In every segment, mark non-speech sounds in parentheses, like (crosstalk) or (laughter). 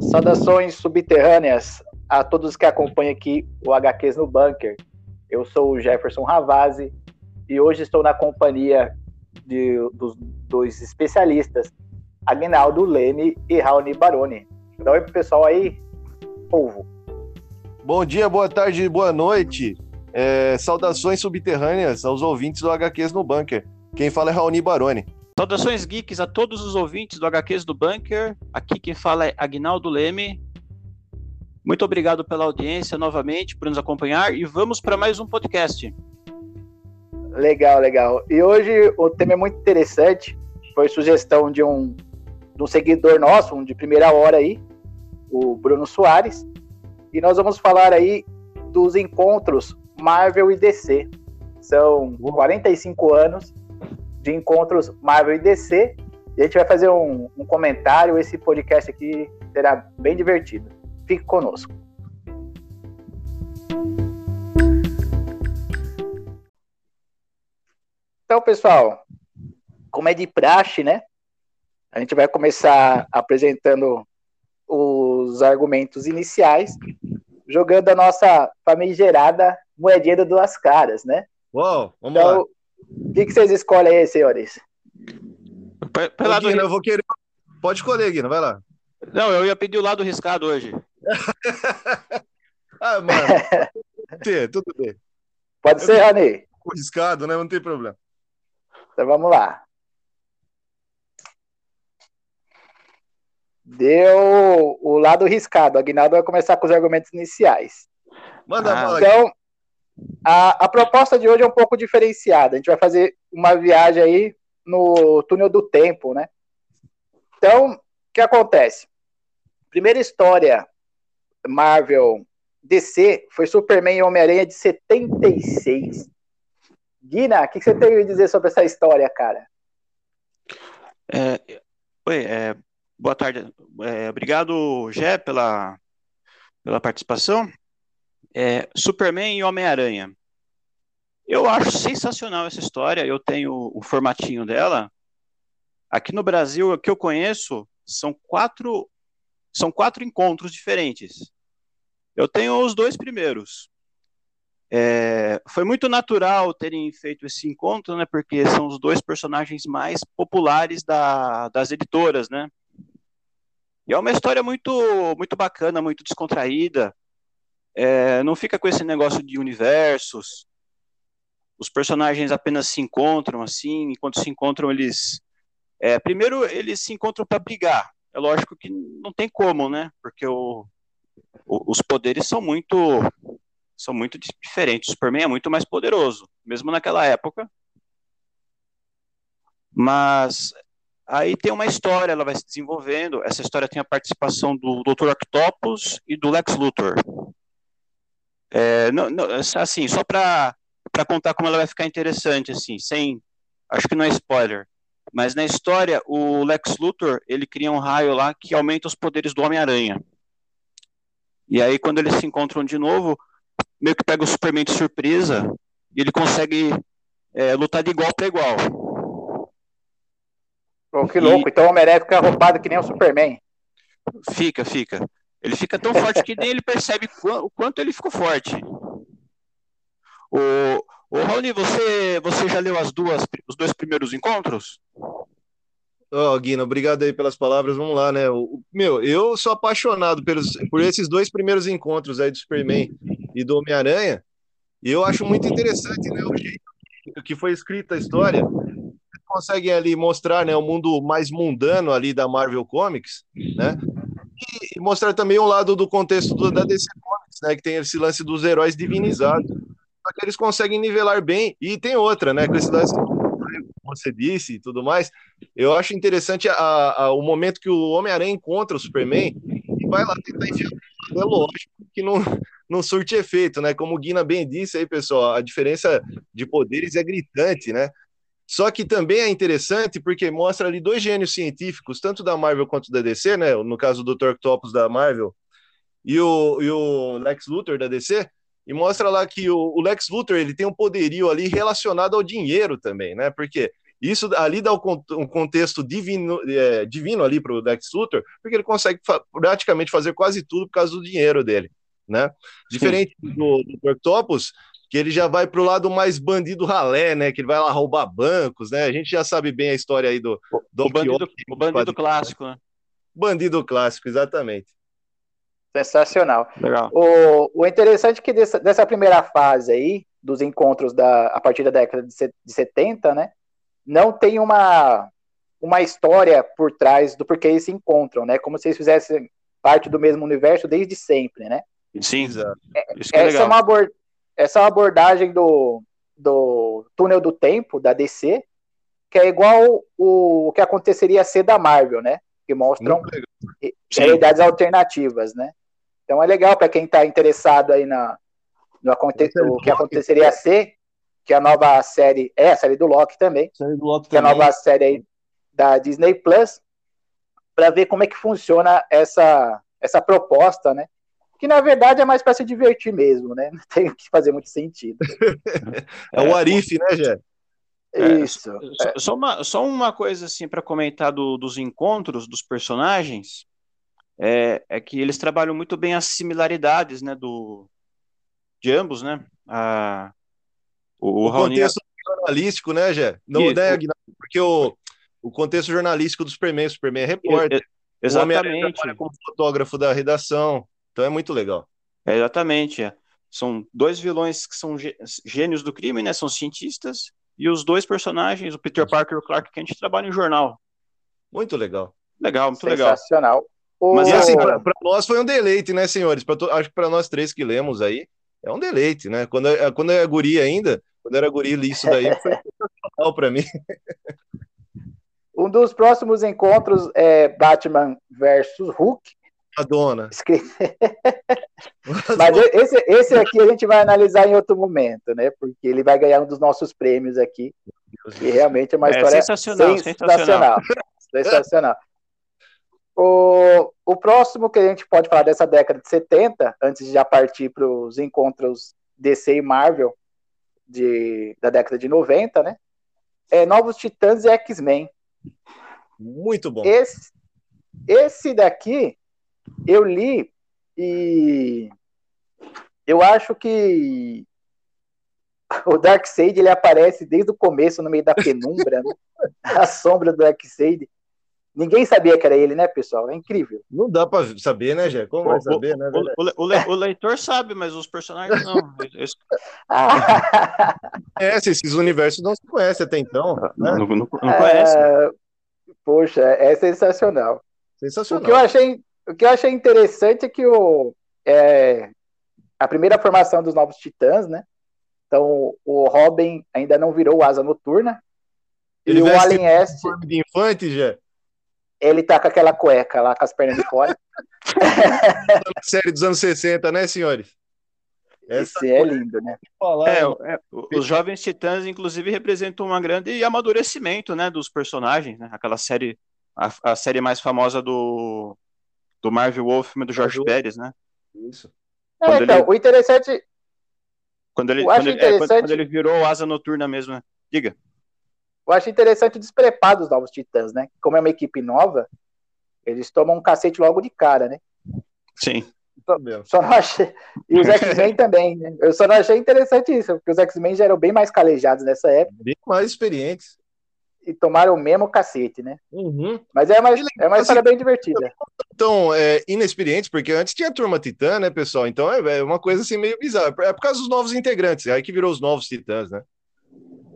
Saudações subterrâneas a todos que acompanham aqui o HQs no Bunker. Eu sou o Jefferson Ravazzi e hoje estou na companhia de, dos dois especialistas, Agnaldo Leme e Raoni Baroni. Dá oi pro pessoal aí, povo. Bom dia, boa tarde, boa noite. É, saudações subterrâneas aos ouvintes do HQs no Bunker. Quem fala é Raoni Baroni. Saudações geeks a todos os ouvintes do HQs do Bunker. Aqui quem fala é Agnaldo Leme. Muito obrigado pela audiência novamente, por nos acompanhar e vamos para mais um podcast. Legal, legal. E hoje o tema é muito interessante. Foi sugestão de um, de um seguidor nosso, um de primeira hora aí, o Bruno Soares. E nós vamos falar aí dos encontros Marvel e DC. São 45 anos de encontros Marvel e DC. E a gente vai fazer um, um comentário. Esse podcast aqui será bem divertido. Fique conosco. Então, pessoal, como é de praxe, né? A gente vai começar apresentando os argumentos iniciais, jogando a nossa famigerada moedinha de duas caras, né? Uou, vamos então, lá. O que, que vocês escolhem aí, senhores? Pela Guina, eu vou querer. Pode escolher, Guina, vai lá. Não, eu ia pedir o lado riscado hoje. (laughs) ah, mano. (laughs) Tudo bem. Pode eu ser, Rani. Riscado, né? Não tem problema. Então vamos lá. Deu o lado riscado. A Aguinaldo vai começar com os argumentos iniciais. Manda ah, Então, a, a proposta de hoje é um pouco diferenciada. A gente vai fazer uma viagem aí no túnel do tempo, né? Então, o que acontece? Primeira história Marvel DC foi Superman e Homem-Aranha de 76. Guina, o que, que, você tem a dizer sobre essa história, cara? É, oi, é, boa tarde. É, obrigado, Gé, pela, pela participação é, Superman e Homem-Aranha. Eu acho sensacional essa história, eu tenho o formatinho dela. Aqui no Brasil, o que eu conheço são quatro, são quatro encontros diferentes. Eu tenho os dois primeiros. É, foi muito natural terem feito esse encontro, né? Porque são os dois personagens mais populares da, das editoras, né? E é uma história muito, muito bacana, muito descontraída. É, não fica com esse negócio de universos. Os personagens apenas se encontram assim, enquanto se encontram eles. É, primeiro eles se encontram para brigar. É lógico que não tem como, né? Porque o, o, os poderes são muito são muito diferentes. O Superman é muito mais poderoso, mesmo naquela época. Mas aí tem uma história, ela vai se desenvolvendo. Essa história tem a participação do Dr. Octopus e do Lex Luthor. É, não, não, assim, só para contar como ela vai ficar interessante, assim, sem, acho que não é spoiler, mas na história o Lex Luthor ele cria um raio lá que aumenta os poderes do Homem-Aranha. E aí quando eles se encontram de novo, meio que pega o Superman de surpresa e ele consegue é, lutar de igual para igual. Oh, que louco! E... Então o Homem-Aranha fica roubado que nem o Superman. Fica, fica. Ele fica tão forte que nem ele percebe o quanto ele ficou forte. O, o Raoni, você, você já leu as duas, os dois primeiros encontros? Oh, Guina, obrigado aí pelas palavras. Vamos lá, né? O, meu, eu sou apaixonado pelos, por esses dois primeiros encontros aí do Superman e do Homem-Aranha. E eu acho muito interessante, né? O jeito que foi escrita a história. Conseguem ali mostrar, né, o mundo mais mundano ali da Marvel Comics, né? E mostrar também um lado do contexto do, da DC Comics, né? Que tem esse lance dos heróis divinizados. Só que eles conseguem nivelar bem. E tem outra, né? Com esse lance você disse e tudo mais. Eu acho interessante a, a, o momento que o Homem-Aranha encontra o Superman e vai lá tentar enfiar. É lógico que não, não surte efeito, né? Como o Guina bem disse aí, pessoal, a diferença de poderes é gritante, né? Só que também é interessante porque mostra ali dois gênios científicos, tanto da Marvel quanto da DC, né? No caso do Dr. Octopus da Marvel e o, e o Lex Luthor da DC, e mostra lá que o, o, Lex Luthor ele tem um poderio ali relacionado ao dinheiro também, né? Porque Isso ali dá um contexto divino, é, divino ali para o Lex Luthor, porque ele consegue fa praticamente fazer quase tudo por causa do dinheiro dele, né? Diferente do, do Octopus, que ele já vai para o lado mais bandido ralé, né? Que ele vai lá roubar bancos, né? A gente já sabe bem a história aí do, do o bandido, o bandido clássico, né? Bandido clássico, exatamente. Sensacional. Legal. O, o interessante é que dessa, dessa primeira fase aí, dos encontros da, a partir da década de, de 70, né? Não tem uma, uma história por trás do porquê eles se encontram, né? Como se eles fizessem parte do mesmo universo desde sempre, né? Sim, exato. É, é essa, é uma essa é abordagem do, do túnel do tempo, da DC, que é igual o, o que aconteceria ser da Marvel, né? Que mostram realidades alternativas, né? Então é legal para quem está interessado aí na, no aconte o que aconteceria ser, que a nova série, é a série do Loki também, série do Loki que também. a nova série aí da Disney Plus, para ver como é que funciona essa, essa proposta, né? Que na verdade é mais para se divertir mesmo, né? (laughs) Não tem que fazer muito sentido. (laughs) é o Arif, né, Jé? Isso. É, só, uma, só uma coisa assim para comentar do, dos encontros dos personagens é, é que eles trabalham muito bem as similaridades, né, do, de ambos, né? A, o, o, contexto jornalístico, né, Gé? Não, Isso. né, porque o, o contexto jornalístico do Superman, o Superman é repórter. exatamente. O como fotógrafo da redação, então é muito legal. É, exatamente, é. São dois vilões que são gênios do crime, né? São cientistas, e os dois personagens, o Peter Parker e o Clark Kent, trabalham em jornal. Muito legal. Legal, muito legal. Sensacional. Mas assim, para nós foi um deleite, né, senhores? Pra to... Acho que para nós três que lemos aí, é um deleite, né? Quando, é, quando é guri ainda, quando era guri, li isso daí, foi (laughs) sensacional para mim. Um dos próximos encontros é Batman versus Hulk. Madonna. (laughs) Mas esse, esse aqui a gente vai analisar em outro momento, né? Porque ele vai ganhar um dos nossos prêmios aqui. E realmente é uma é, história sensacional. Sensacional. sensacional. O, o próximo que a gente pode falar dessa década de 70, antes de já partir para os encontros DC e Marvel de, da década de 90, né? É Novos Titãs e X-Men. Muito bom. Esse, esse daqui eu li e eu acho que (laughs) o Darkseid ele aparece desde o começo no meio da penumbra, né? (laughs) a sombra do Darkseid. Ninguém sabia que era ele, né, pessoal? É incrível. Não dá para saber, né, Jé? Como vai saber, né? O, o, o, leitor sabe, mas os personagens não. (laughs) é, esses universos não se conhecem até então. Né? Não, não, não, conhece. É, poxa, é sensacional. Sensacional. O que eu achei, o que eu achei interessante é que o, é, a primeira formação dos Novos Titãs, né? Então, o Robin ainda não virou asa noturna. Ele e o Alien Est. de infante, já ele tá com aquela cueca lá, com as pernas de fora. (laughs) (laughs) Série dos anos 60, né, senhores? Essa Esse é lindo, né? É, é, os Jovens Titãs, inclusive, representam um grande amadurecimento, né, dos personagens, né? Aquela série, a, a série mais famosa do, do Marvel Wolf, do Jorge Pérez, né? Isso. É, então, ele, o interessante... Quando ele, quando ele, interessante... É, quando, ele virou asa noturna mesmo, né? Diga. Eu acho interessante o despreparo dos novos Titãs, né? Como é uma equipe nova, eles tomam um cacete logo de cara, né? Sim. Só não achei. E os X-Men (laughs) também, né? Eu só não achei interessante isso, porque os X-Men já eram bem mais calejados nessa época. Bem mais experientes. E tomaram o mesmo cacete, né? Uhum. Mas é uma, é uma história bem divertida. Então, é, inexperientes, porque antes tinha a turma Titã, né, pessoal? Então é, é uma coisa assim meio bizarra. É por causa dos novos integrantes, aí que virou os novos Titãs, né?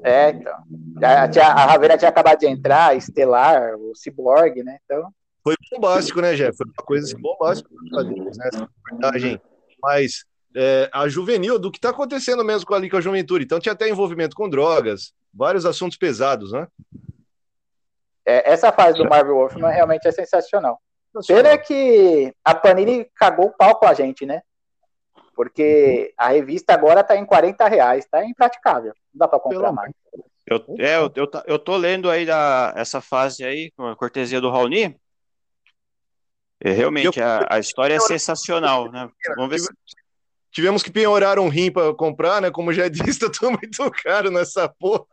É, então. A, a Ravena tinha acabado de entrar, a Estelar, o Cyborg, né? Então. Foi bombástico, né, Jeff? Foi uma coisa assim, bombástica né? Essa reportagem mais é, a juvenil do que está acontecendo mesmo com, ali com a juventude. Então tinha até envolvimento com drogas, vários assuntos pesados, né? É, essa fase do Marvel Wolfman realmente é sensacional. Pena é que a Panini cagou o pau com a gente, né? Porque a revista agora tá em 40 reais, tá impraticável. Não dá para comprar mais. Eu, é, eu, eu, eu, tô lendo aí da, essa fase aí, com a cortesia do Raoni. É, realmente, a, a história é sensacional, né? Vamos ver se... Tivemos que penhorar um rim para comprar, né? Como já (laughs) disse, tá tudo muito caro nessa porra.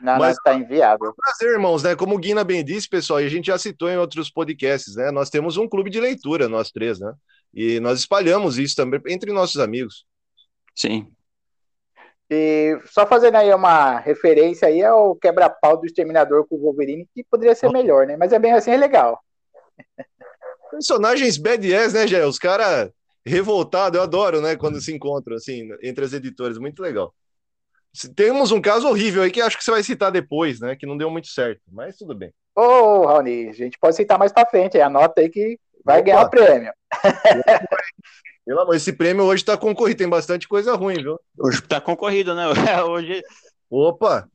Não, Mas está inviável. É um prazer, irmãos, né? Como o Guina bem disse, pessoal, e a gente já citou em outros podcasts, né? Nós temos um clube de leitura, nós três, né? E nós espalhamos isso também entre nossos amigos. Sim. E só fazendo aí uma referência aí ao quebra-pau do Exterminador com o Wolverine, que poderia ser melhor, né? Mas é bem assim, é legal. Personagens badass, né, Gé? Os caras revoltados, eu adoro, né? Quando se encontram, assim, entre as editoras, muito legal. Temos um caso horrível aí que acho que você vai citar depois, né? Que não deu muito certo, mas tudo bem. Ô, oh, Raoni, a gente pode citar mais pra frente, anota aí que vai Opa. ganhar o prêmio. (laughs) Pelo amor, esse prêmio hoje tá concorrido, tem bastante coisa ruim, viu? Hoje tá concorrido, né? (laughs) hoje. Opa!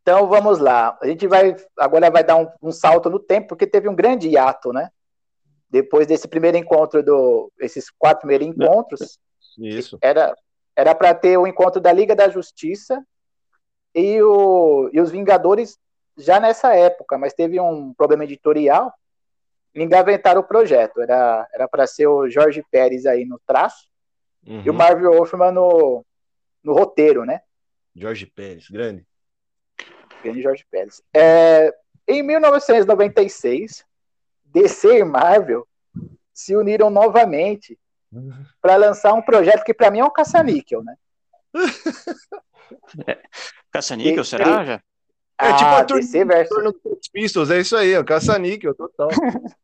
Então vamos lá. A gente vai agora vai dar um, um, salto no tempo, porque teve um grande hiato, né? Depois desse primeiro encontro do. Esses quatro primeiros encontros. Isso. Era era para ter o encontro da Liga da Justiça e, o, e os Vingadores já nessa época, mas teve um problema editorial engavetaram o projeto. Era era para ser o Jorge Pérez aí no traço uhum. e o uhum. Marvel Wolfman no, no roteiro, né? Jorge Pérez, grande. Grande Jorge Pérez. É, em 1996, DC e Marvel se uniram novamente uhum. para lançar um projeto que para mim é um caça-níquel, né? É, caça-níquel, será, já? É tipo ah, a DC versus... Pistols, é isso aí, é o caça-níquel, total. (laughs)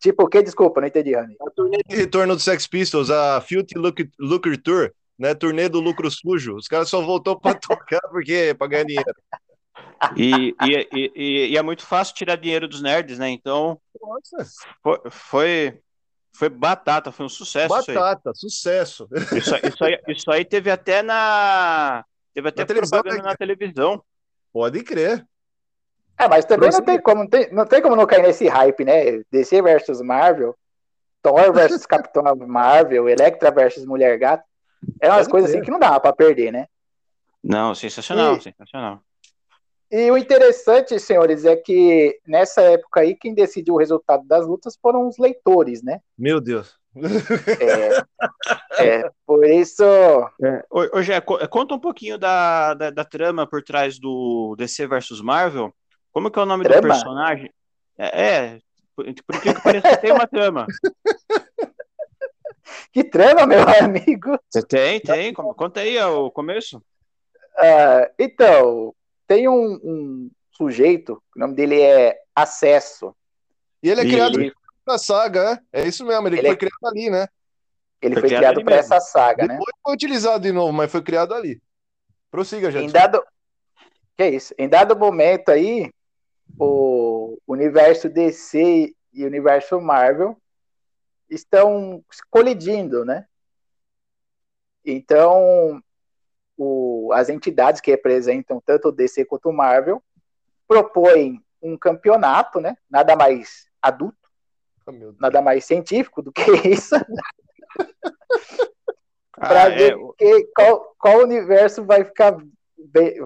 tipo o que? Desculpa, não entendi, Rani. A turnê de retorno do Sex Pistols, a Filthy Lucre Tour, né? Turnê do lucro sujo. Os caras só voltou para (laughs) tocar porque para ganhar dinheiro. E, e, e, e, é muito fácil tirar dinheiro dos nerds, né? Então. Foi, foi, foi, batata, foi um sucesso. Batata, isso sucesso. Isso, isso, aí, isso aí teve até na. Teve até na propaganda televisão, na televisão. Pode crer. É, mas também não tem, como, não, tem, não tem como não cair nesse hype, né? DC versus Marvel, Thor versus (laughs) Capitão Marvel, Electra versus Mulher Gato. É umas Pode coisas assim que não dá pra perder, né? Não, sensacional, e, sensacional. E o interessante, senhores, é que nessa época aí, quem decidiu o resultado das lutas foram os leitores, né? Meu Deus. É, é por isso. É. Hoje, conta um pouquinho da, da, da, trama por trás do DC versus Marvel como que é o nome trama? do personagem? É, é por, por que parece que tem uma trama. (laughs) Que trama, meu amigo? Você tem, tem. Conta aí o começo. Uh, então, tem um, um, sujeito, o nome dele é Acesso. E ele é e criado ele... na saga, é? É isso mesmo, ele, ele foi é... criado ali, né? Ele foi, foi criado, criado para essa saga, Depois né? Depois foi utilizado de novo, mas foi criado ali. Prossiga, gente. Em dado... Que é isso? Em dado momento aí, o universo DC e o universo Marvel estão colidindo, né? Então, o, as entidades que representam tanto o DC quanto o Marvel propõem um campeonato, né? Nada mais adulto, oh, nada mais científico do que (laughs) isso. para ah, ver é... que, qual, qual universo vai ficar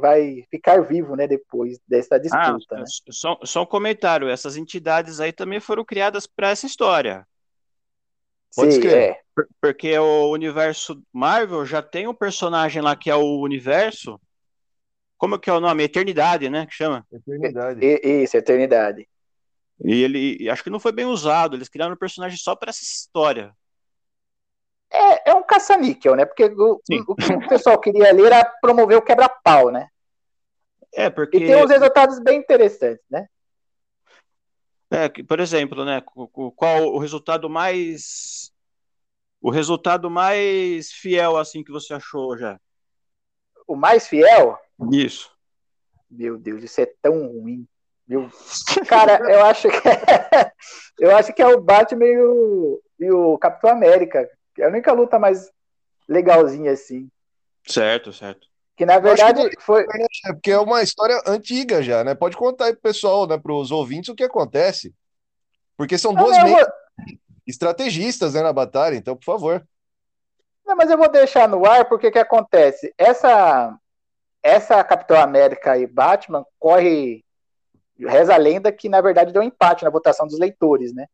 vai ficar vivo, né, depois dessa disputa. Ah, né? só, só um comentário, essas entidades aí também foram criadas para essa história. Pode Sim, é. Porque o universo Marvel já tem um personagem lá que é o universo. Como que é o nome? Eternidade, né? Que chama? Eternidade. Isso, Eternidade. E ele, acho que não foi bem usado. Eles criaram um personagem só para essa história é, é um caça-níquel, né? Porque o, o, que o pessoal queria ler era promover o quebra-pau, né? É, porque... E tem uns resultados bem interessantes, né? É, por exemplo, né? Qual o resultado mais... O resultado mais fiel, assim, que você achou já? O mais fiel? Isso. Meu Deus, isso é tão ruim. Meu... Cara, eu acho que é... (laughs) eu acho que é o Batman e o, e o Capitão América. É a única luta mais legalzinha assim. Certo, certo. Que na verdade que foi. É porque é uma história antiga já, né? Pode contar aí pro pessoal, né, pros ouvintes, o que acontece. Porque são duas não, vou... estrategistas né, na batalha, então, por favor. Não, mas eu vou deixar no ar porque que acontece? Essa essa Capitão América e Batman corre reza a lenda que na verdade deu um empate na votação dos leitores, né?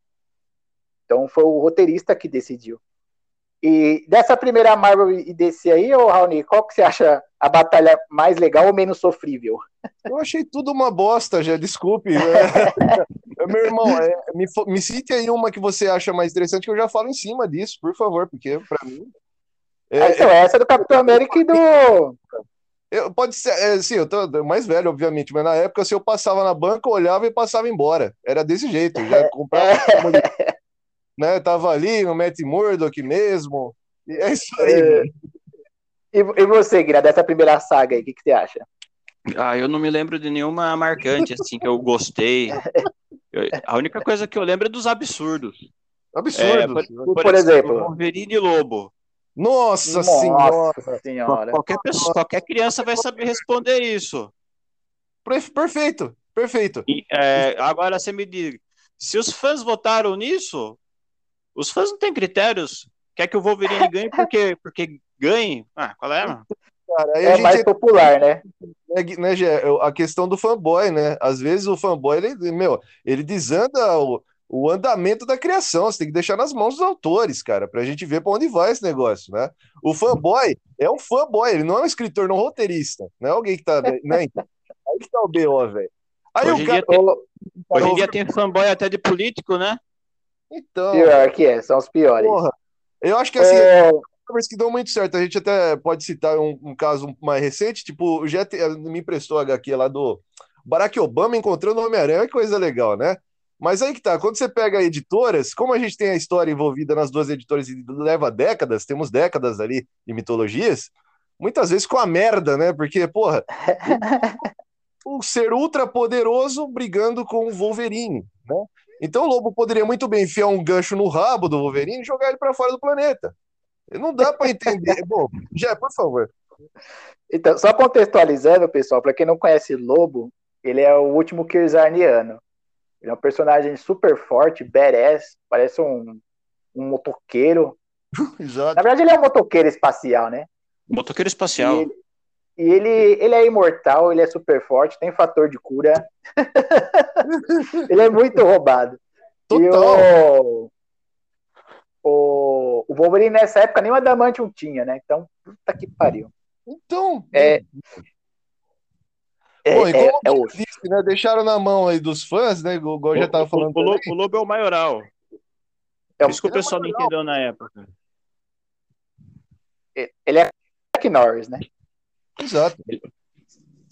Então foi o roteirista que decidiu. E dessa primeira Marvel e DC aí, ô Raoni, qual que você acha a batalha mais legal ou menos sofrível? Eu achei tudo uma bosta, já, desculpe. (laughs) É, meu irmão, é, me, me cite aí uma que você acha mais interessante, que eu já falo em cima disso, por favor, porque para mim. É, ah, então, essa é do Capitão América e do. Eu, pode ser, é, sim, eu tô mais velho, obviamente, mas na época, se eu passava na banca, eu olhava e passava embora. Era desse jeito, já (laughs) comprava. Né, tava ali no Matt Murdock mesmo. E é isso aí. É... E, e você, Guilherme, dessa primeira saga aí, o que, que você acha? Ah, eu não me lembro de nenhuma marcante, assim, que eu gostei. Eu, a única coisa que eu lembro é dos absurdos. Absurdos. É, por, por, por, exemplo. Wolverine e Lobo. Nossa, Nossa senhora. senhora. Qualquer, pessoa, qualquer criança vai saber responder isso. Perfeito, perfeito. E, é, agora você me diga, se os fãs votaram nisso, os fãs não têm critérios. Quer que o Wolverine (laughs) ganhe porque, porque ganhe? Ah, qual é, mano? Cara, é mais popular, né? né? né a questão do fanboy, né? Às vezes o fanboy, ele, meu, ele desanda o, o andamento da criação. Você tem que deixar nas mãos dos autores, cara, pra gente ver pra onde vai esse negócio, né? O fanboy é um fanboy, ele não é um escritor, não é um roteirista, não é alguém que tá. Né? Aí que tá o BO, velho. Aí hoje, o cara... tem, hoje em dia tem fanboy até de político, né? Então. Pior que é, são os piores. Porra, eu acho que assim. É que dão muito certo. A gente até pode citar um, um caso mais recente, tipo, o Jet me emprestou a HQ lá do Barack Obama encontrando o Homem-Aranha, que coisa legal, né? Mas aí que tá, quando você pega editoras, como a gente tem a história envolvida nas duas editoras e leva décadas, temos décadas ali de mitologias, muitas vezes com a merda, né? Porque, porra, (laughs) um ser ultra poderoso brigando com o Wolverine, né? Então o Lobo poderia muito bem enfiar um gancho no rabo do Wolverine e jogar ele para fora do planeta. Não dá para entender. (laughs) Bom, já, por favor. Então, só contextualizando, pessoal, para quem não conhece Lobo, ele é o último Kirzarniano. Ele é um personagem super forte, badass, parece um, um motoqueiro. (laughs) Exato. Na verdade, ele é um motoqueiro espacial, né? Motoqueiro espacial. E ele, e ele, ele é imortal, ele é super forte, tem fator de cura. (laughs) ele é muito roubado. Total. E o, o, o Wolverine nessa época nem o Adamantium tinha, né? Então, puta que pariu. Então. É, é, e como é, é disse, né, deixaram na mão aí dos fãs, né? Igual já tava falando. O, o, o Lobo é o maioral. É Isso que o pessoal é não entendeu na época. Ele é Jack Norris, né? Exato.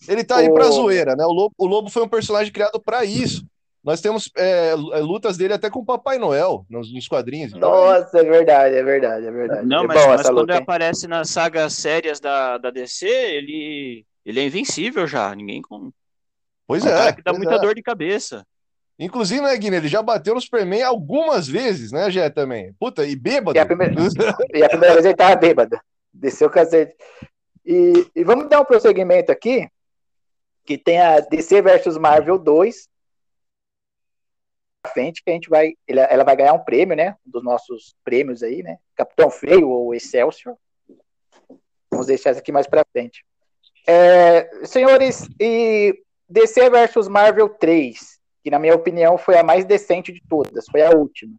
Ele tá aí pra zoeira, né? O Lobo, o Lobo foi um personagem criado para isso. Nós temos é, lutas dele até com o Papai Noel nos, nos quadrinhos. Nossa, é verdade, é verdade, é verdade. Não, é mas, mas quando ele aparece nas sagas sérias da, da DC, ele ele é invencível já, ninguém com. Pois é. Um cara que dá muita é. dor de cabeça. Inclusive, né, Guiné, ele já bateu no Superman algumas vezes, né, Jé, também. Puta, e bêbado. E a primeira, e a primeira vez ele tava bêbado. Desceu o cacete. E, e vamos dar um prosseguimento aqui, que tem a DC versus Marvel 2, frente que a gente vai, ela vai ganhar um prêmio, né, um dos nossos prêmios aí, né, Capitão Freio ou Excelsior. Vamos deixar isso aqui mais para frente. É, senhores, e DC versus Marvel 3, que na minha opinião foi a mais decente de todas, foi a última.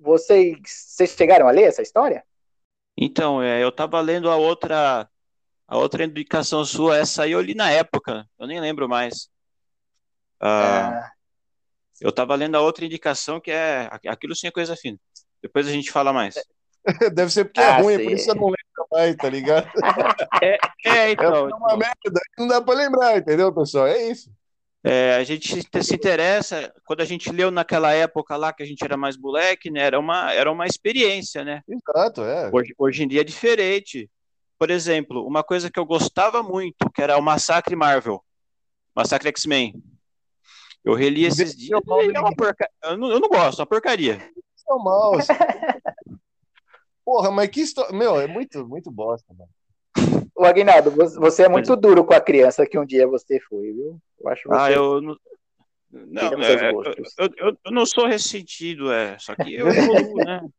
Vocês, vocês chegaram a ler essa história? Então, é, eu estava lendo a outra a outra indicação sua, essa aí eu li na época, eu nem lembro mais. Ah, ah. Eu estava lendo a outra indicação que é aquilo sim é coisa fina. Depois a gente fala mais. (laughs) Deve ser porque é ah, é ruim, sim. por isso eu não lembro mais, tá ligado? (laughs) É, é então. É uma então. merda, não dá pra lembrar, entendeu, pessoal? É isso. É, a gente se interessa, quando a gente leu naquela época lá que a gente era mais moleque, né? Era uma, era uma experiência, né? Exato, é. Hoje, hoje em dia é diferente. Por exemplo, uma coisa que eu gostava muito, que era o Massacre Marvel, Massacre X-Men. Eu reli esses dias. É uma porca... eu, não, eu não gosto, é uma porcaria. São maus. (laughs) Porra, mas que história. Meu, é muito, muito bosta, mano. O Aguinaldo, você é muito duro com a criança que um dia você foi, viu? Eu acho ah, você... Ah, eu não. Não, é, eu, eu, eu, não sou ressentido, é. Só que eu evoluo, né? (laughs)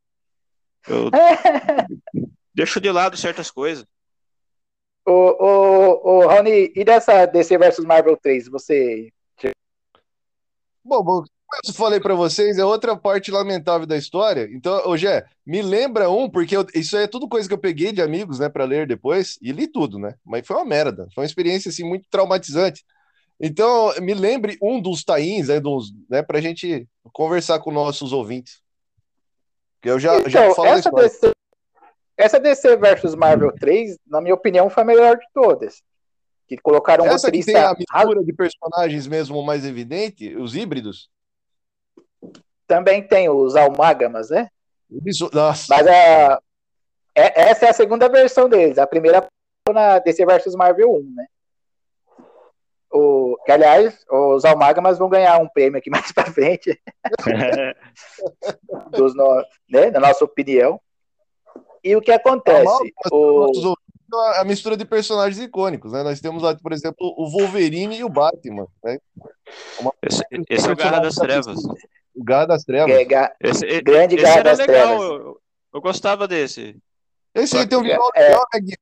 Eu (laughs) deixo de lado certas coisas. Ô, ô, ô, Rony, e dessa DC versus Marvel 3, você. Bom, vou eu falei para vocês, é outra parte lamentável da história. Então, ô Gé, me lembra um, porque eu, isso é tudo coisa que eu peguei de amigos, né, para ler depois, e li tudo, né? Mas foi uma merda, foi uma experiência, assim, muito traumatizante. Então, me lembre um dos tains, né, dos, né pra gente conversar com nossos ouvintes. Que eu já, então, já falo essa DC, essa DC versus Marvel 3, na minha opinião, foi a melhor de todas que colocaram Essa roteirista... que tem a mistura de personagens mesmo mais evidente, os híbridos? Também tem os almágamas, né? Isso, nossa. Mas a, é, essa é a segunda versão deles. A primeira na DC vs Marvel 1, né? O, que, aliás, os almágamas vão ganhar um prêmio aqui (laughs) mais pra frente. (laughs) dos no, né, na nossa opinião. E o que acontece? O a mistura de personagens icônicos, né? Nós temos lá, por exemplo, o Wolverine e o Batman, né? Uma... Esse, esse é o Garra das Trevas. O Garra das Trevas. É, ga... esse, Grande esse Garra das legal. Trevas. Eu, eu, gostava desse. Esse aí tem um visual é... legal, né, Gui?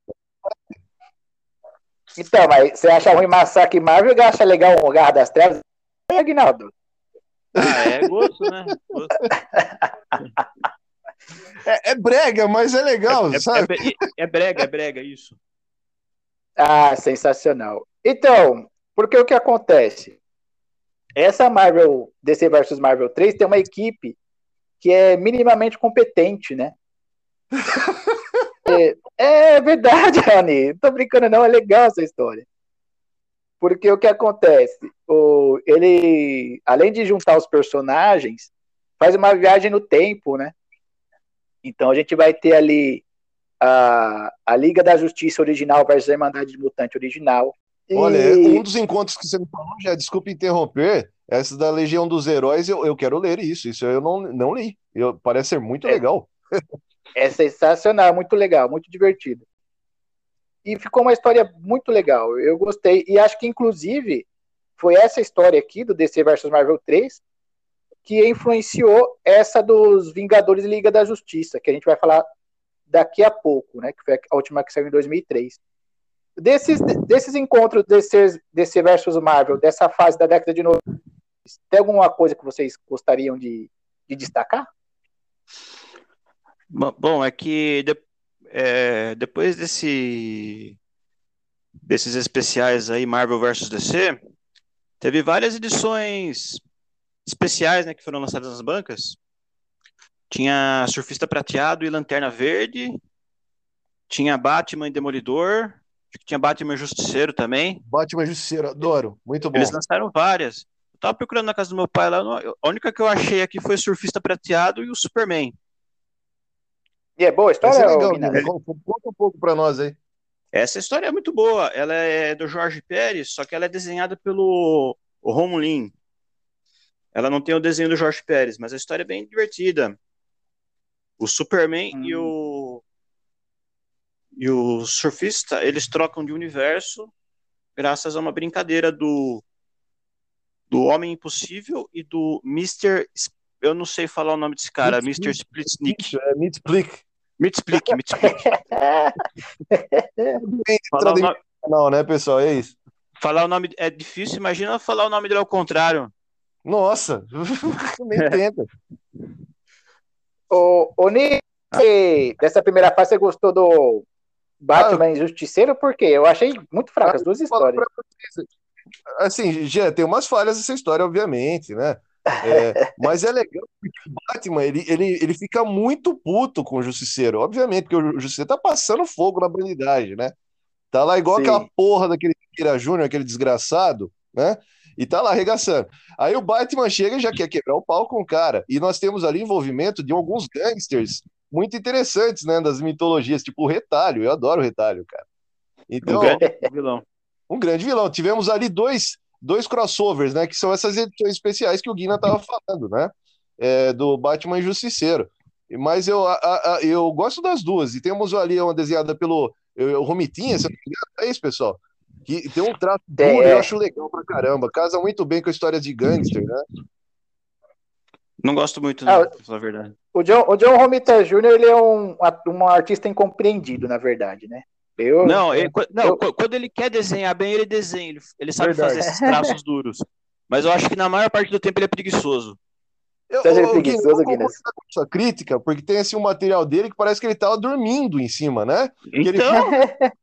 Então, mas você acha ruim Massacre Marvel ou acha legal o Garra das Trevas? É, Aguinaldo. Ah, é gosto, né? Gosto. (laughs) É, é, brega, mas é legal, é, é sabe? É, é, brega, é brega, isso. Ah, sensacional. Então, porque o que acontece? Essa Marvel, DC vs Marvel 3, tem uma equipe que é minimamente competente, né? (laughs) é, é, verdade, Rani. Não tô brincando, não. É legal essa história. Porque o que acontece? O, ele, além de juntar os personagens, faz uma viagem no tempo, né? Então a gente vai ter ali a, a Liga da Justiça original versus a Irmandade Mutante original. Olha, e... um dos encontros que você me falou, já desculpe interromper, essa da Legião dos Heróis, eu, eu quero ler isso. Isso eu não, não li. Eu, parece ser muito é, legal. é sensacional, muito legal, muito divertido. E ficou uma história muito legal. Eu gostei. E acho que, inclusive, foi essa história aqui do DC vs Marvel 3 que influenciou essa dos Vingadores Liga da Justiça, que a gente vai falar daqui a pouco, né? Que foi a última que saiu em 2003. Desses, desses encontros DC, versus Marvel, dessa fase da década de 90, tem alguma coisa que vocês gostariam de, de destacar? Bom, é que de, é, depois desse, desses especiais aí, Marvel versus DC, teve várias edições especiais, né, que foram lançadas nas bancas. Tinha Surfista Prateado e Lanterna Verde. Tinha Batman e Demolidor. Tinha Batman e Justiceiro também. Batman e Justiceiro, adoro. Muito bom. Eles lançaram várias. Eu tava procurando na casa do meu pai lá. A única que eu achei aqui foi Surfista Prateado e o Superman. E é boa a história? É legal, Conta um pouco para nós aí. Essa história é muito boa. Ela é do Jorge Pérez, só que ela é desenhada pelo Romulin. Ela não tem o desenho do Jorge Pérez, mas a história é bem divertida. O Superman hum. e o e o surfista, eles trocam de universo graças a uma brincadeira do do Homem Impossível e do Mr. Eu não sei falar o nome desse cara, Meet Mr. Splitsnik. Mitsplick. Mitsplick, Mitsplick. Não, né, pessoal? É isso. Falar o nome é difícil, imagina falar o nome dele ao contrário. Nossa, (laughs) nem tenta. O, o Nick, dessa primeira fase, você gostou do Batman ah, Injusticeiro? Por quê? Eu achei muito fraca as duas histórias. Assim, já tem umas falhas nessa história, obviamente, né? É, (laughs) mas é legal porque o Batman ele, ele, ele fica muito puto com o Justiceiro, obviamente, porque o Justiceiro tá passando fogo na bandidagem, né? Tá lá igual Sim. aquela porra daquele Kira Júnior, aquele desgraçado, né? E tá lá arregaçando. Aí o Batman chega e já quer quebrar o pau com o cara. E nós temos ali envolvimento de alguns gangsters muito interessantes, né, das mitologias, tipo o Retalho. Eu adoro o Retalho, cara. Então, um grande vilão. Um grande vilão. Tivemos ali dois, dois crossovers, né, que são essas edições especiais que o Guina tava falando, né, é, do Batman Justiceiro. Mas eu, a, a, eu gosto das duas. E temos ali uma desenhada pelo Romitinha, é isso, pessoal? Que tem um traço é, duro, é. eu acho legal pra caramba. Casa muito bem com a história de gangster, né? Não gosto muito, não, ah, pra falar a verdade. O John, o John Romita Jr., ele é um, um artista incompreendido, na verdade, né? Eu, não, ele, não eu... quando ele quer desenhar bem, ele desenha. Ele, ele sabe verdade. fazer esses traços duros. Mas eu acho que na maior parte do tempo ele é preguiçoso. Eu, Você acha ele preguiçoso, eu vou Guinness? com sua crítica, porque tem assim um material dele que parece que ele tava dormindo em cima, né? ele- Então,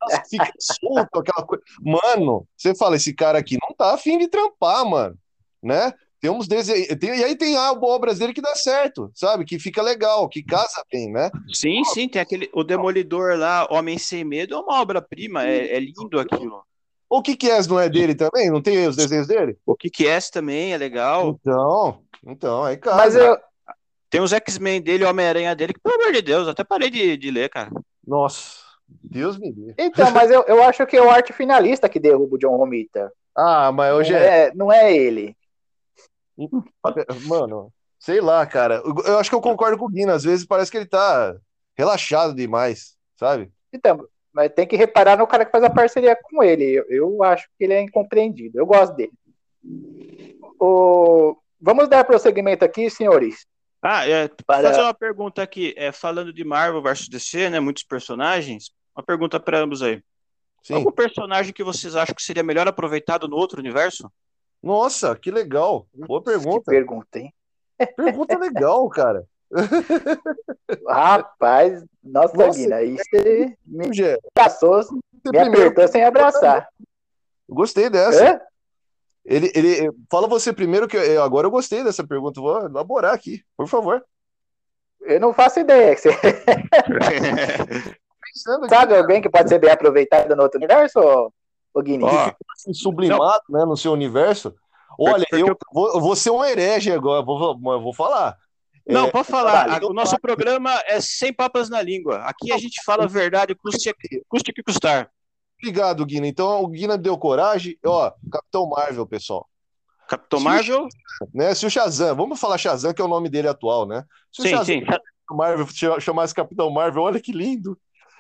Nossa, fica solto, aquela coisa. Mano, você fala, esse cara aqui não tá afim de trampar, mano, né? Tem uns desenhos, tem, e aí tem ah, obras dele que dá certo, sabe? Que fica legal, que casa bem, né? sim, sim, tem aquele. O Demolidor lá, Homem Sem Medo, é uma obra-prima, é, é lindo aquilo. O que que é, não é dele também? Não tem os desenhos dele? O que que é também é legal. Então, então, aí casa. Mas eu, Tem os X-Men dele, o Homem-Aranha dele, que, pelo amor de Deus, até parei de, de ler, cara. Nossa, Deus me livre. então, mas eu, eu acho que é o arte finalista que derruba o John Romita. Ah, mas hoje não, é, é, não é ele. (laughs) mano, sei lá, cara. Eu, eu acho que eu concordo com o Guina, às vezes parece que ele tá relaxado demais, sabe? Então, mas tem que reparar no cara que faz a parceria com ele. Eu, eu acho que ele é incompreendido. Eu gosto dele. O... Vamos dar prosseguimento aqui, senhores. Ah, é, Para- fazer uma pergunta aqui. É, falando de Marvel versus DC, né? Muitos personagens. Uma pergunta para ambos aí. Sim. Algum personagem que vocês acham que seria melhor aproveitado no outro universo? Nossa, que legal. Boa Que pergunta. pergunta, hein? Pergunta legal, cara. Rapaz, nossa, Nossa, Guina, aí você me você me apertou sem abraçar. gostei dessa. Hã? Ele, ele, fala você primeiro que eu- agora eu gostei dessa pergunta. Vou elaborar aqui, por favor. Eu não faço ideia. Você (laughs) sabe alguém que pode ser bem aproveitado no outro universo, ô, ô Guini? Ó, assim, sublimado, né, no seu universo. Olha, Porque eu vou, eu vou ser um herege agora, vou, vou falar. Não, pode falar. O nosso programa é sem papas na língua. Aqui a gente fala a verdade, custe, custe que custar. Obrigado, Guina. Então, o Guina deu coragem. Ó, Capitão Marvel, pessoal. Capitão. Marvel? Né? Se o Shazam, vamos falar Shazam, que é o nome dele atual, né? Se o Sim, Shazam sim. Marvel ch- chamasse Capitão Marvel, olha que lindo,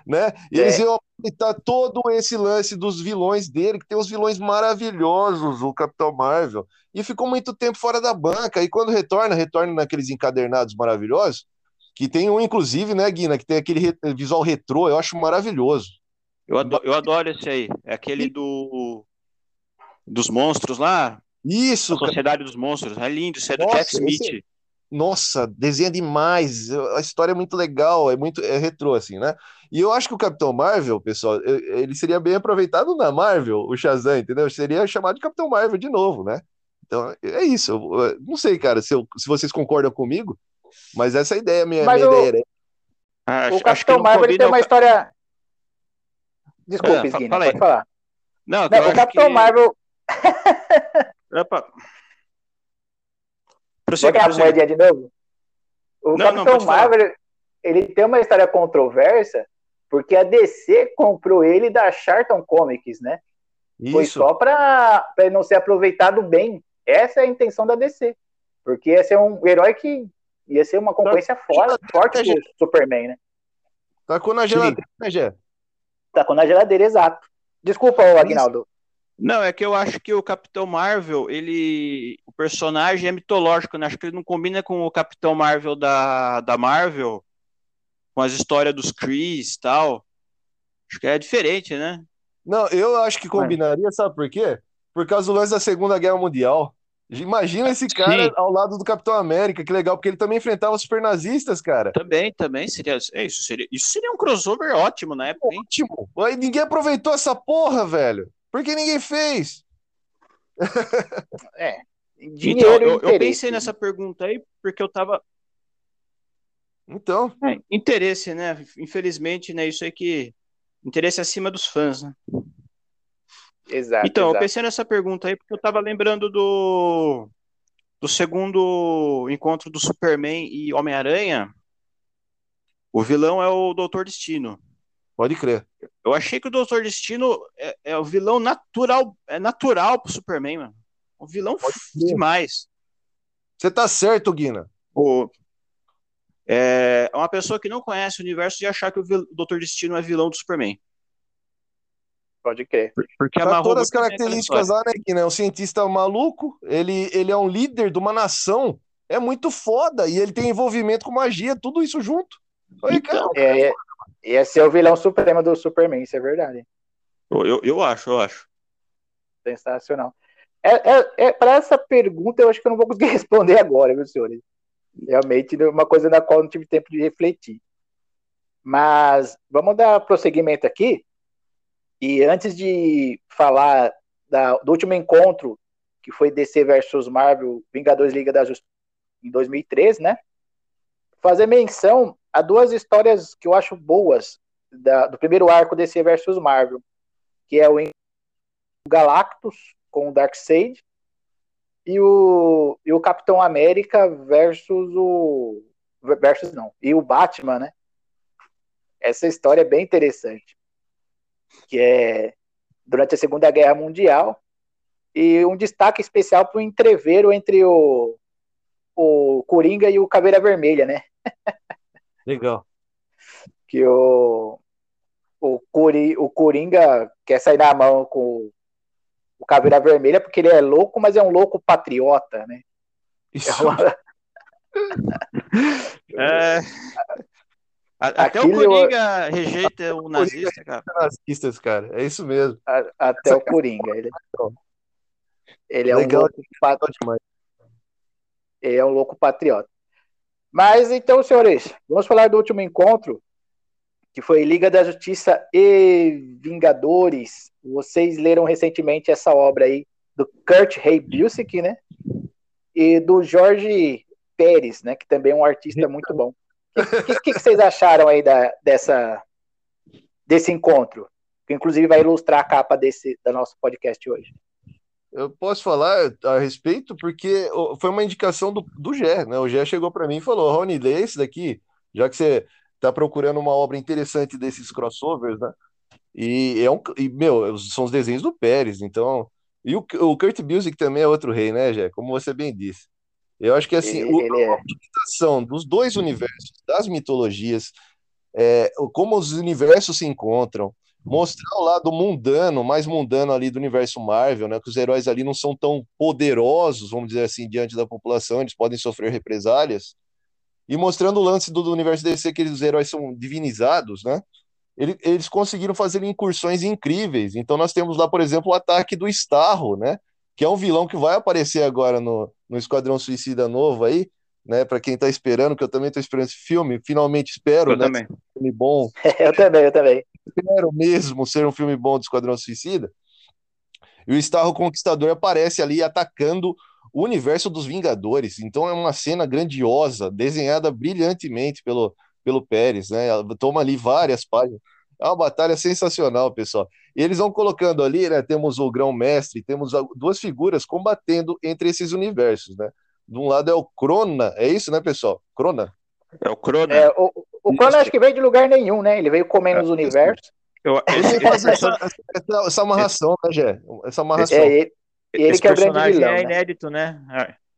né? E É. eles iam aproveitar todo esse lance dos vilões dele, que tem uns vilões maravilhosos, o Capitão Marvel, e ficou muito tempo fora da banca, e quando retorna, retorna naqueles encadernados maravilhosos, que tem um, inclusive, né, Guina, que tem aquele visual retrô, eu acho maravilhoso. Eu adoro, eu adoro esse aí. É aquele do dos monstros lá, Isso, a cara. Sociedade dos Monstros. É lindo, isso é do Nossa, Jeff Smith. esse- Nossa, desenha demais. A história é muito legal, é muito é retrô, assim, né? E eu acho que o Capitão Marvel, pessoal, ele seria bem aproveitado na Marvel, o Shazam, entendeu? Seria chamado de Capitão Marvel de novo, né? Então é isso. Eu, não sei, cara, se, eu- se vocês concordam comigo, mas essa é a ideia, minha, Mas minha o- ideia era. Ah, O acho, acho que Capitão Marvel ele combina tem uma história. Desculpe, Ah, Guina, fala aí. pode falar. Não, Não, o Capitão que... Marvel. Opa. Prossiga, dar a prossiga. moedinha de novo? O Não, não, Capitão falar. Marvel, ele tem uma história controversa, porque a DC comprou ele da Charlton Comics, né? Foi Isso. só para ele não ser aproveitado bem. Essa é a intenção da DC. Porque ia ser um herói que ia ser uma concorrência forte, forte do Superman, né? Tacou na geladeira, né, Gé? Tacou na geladeira, exato. Desculpa, ô Agnaldo. Não, é que eu acho que o Capitão Marvel, ele. O personagem é mitológico, né? Acho que ele não combina com o Capitão Marvel da, da Marvel, com as histórias dos Chris e tal. Acho que é diferente, né? Não, eu acho que combinaria, sabe por quê? Por causa do lance da Segunda Guerra Mundial. Imagina esse cara Sim. ao lado do Capitão América, que legal, porque ele também enfrentava os supernazistas, cara. Também, também seria. É isso, seria, isso seria um crossover ótimo na época, hein? Ótimo. Aí ninguém aproveitou essa porra, velho. Por que ninguém fez? Dinheiro então, e eu, eu interesse. pensei nessa pergunta aí porque eu tava. Então, É, interesse, né? Infelizmente, né? Isso aí que. Interesse acima dos fãs, né? Exato. Então, eu exato. pensei nessa pergunta aí porque eu tava lembrando do, do segundo encontro do Superman e Homem-Aranha. O vilão é o Doutor Destino. pode crer. Eu achei que o Doutor Destino é, é o vilão natural, é natural pro Superman, mano. Um vilão demais. Você tá certo, Guina. O, é uma pessoa que não conhece o universo de achar que o Doutor Destino é vilão do Superman. Pode crer. Porque Tá todas as características lá, né, Guina? É um cientista maluco, ele, ele é um líder de uma nação. É muito foda. E ele tem envolvimento com magia, tudo isso junto. Aí, cara, É, é, ia ser o vilão supremo do Superman, isso é verdade. Eu, eu, acho, eu acho. Sensacional. É, é, é, para essa pergunta, eu acho que eu não vou conseguir (laughs) responder agora, viu, senhores? Realmente uma coisa na qual não tive tempo de refletir. Mas vamos dar prosseguimento aqui. E antes de falar da, do último encontro, que foi DC versus Marvel, Vingadores Liga da Justiça, em 2013, né? Fazer menção a duas histórias que eu acho boas da, do primeiro arco DC versus Marvel, que é o Galactus com o Darkseid e o, e o Capitão América versus o versus não, e o Batman, né? Essa história é bem interessante, que é durante a Segunda Guerra Mundial e um destaque especial para o entreveiro entre o, o Coringa e o Caveira Vermelha, né? (laughs) Legal. que o, o, Cori, o Coringa quer sair na mão com o Caveira Vermelha porque ele é louco, mas é um louco patriota, né? Isso. É uma... (laughs) é... Até Aquilo o Coringa rejeita o nazista, cara. Nazistas, cara. É isso mesmo. até Essa o Coringa. Ele, ele é Legal, um louco patriota. Ele é um louco patriota. Mas então, senhores, vamos falar do último encontro que foi Liga da Justiça e Vingadores. Vocês leram recentemente essa obra aí do Kurt Busiek, né? E do Jorge Pérez, né? Que também é um artista muito bom. O que, que, que, vocês acharam aí da, dessa, desse encontro? Que inclusive vai ilustrar a capa desse da nosso podcast hoje. Eu posso falar a respeito porque foi uma indicação do, do Gé, né? O Gé chegou para mim e falou: Rony, lê esse daqui, já que você tá procurando uma obra interessante desses crossovers, né? E é um, e, meu, são os desenhos do Pérez, então. E o, o Kurt Busiek também é outro rei, né, Jé? Como você bem disse. Eu acho que assim, ele, ele é. a utilização dos dois universos, das mitologias, é, como os universos se encontram, mostrar o lado mundano, mais mundano ali do universo Marvel, né? Que os heróis ali não são tão poderosos, vamos dizer assim, diante da população, eles podem sofrer represálias e mostrando o lance do, do universo DC que os heróis são divinizados, né? Ele, eles conseguiram fazer incursões incríveis. Então nós temos lá, por exemplo, o ataque do Starro, né? Que é um vilão que vai aparecer agora no, no Esquadrão Suicida novo aí, né? Para quem tá esperando, que eu também tô esperando esse filme, finalmente espero, eu né? Também. Um filme bom. (laughs) eu também, eu também. Espero mesmo ser um filme bom do Esquadrão Suicida. E o Starro Conquistador aparece ali atacando o universo dos Vingadores. Então é uma cena grandiosa, desenhada brilhantemente pelo, pelo Pérez, né? Ela toma ali várias páginas. É uma batalha sensacional, pessoal. E eles vão colocando ali, né? Temos o grão-mestre, temos duas figuras combatendo entre esses universos, né? De um lado é o Crona, é isso, né, pessoal? Crona. É o Crona. É, o, o Crona acho que veio de lugar nenhum, né? Ele veio comendo é, os universos. Eu, esse, esse, essa, essa, essa amarração, né, Gé? Essa amarração. É, ele, e ele Esse que é o grande vilão. É né? inédito, né?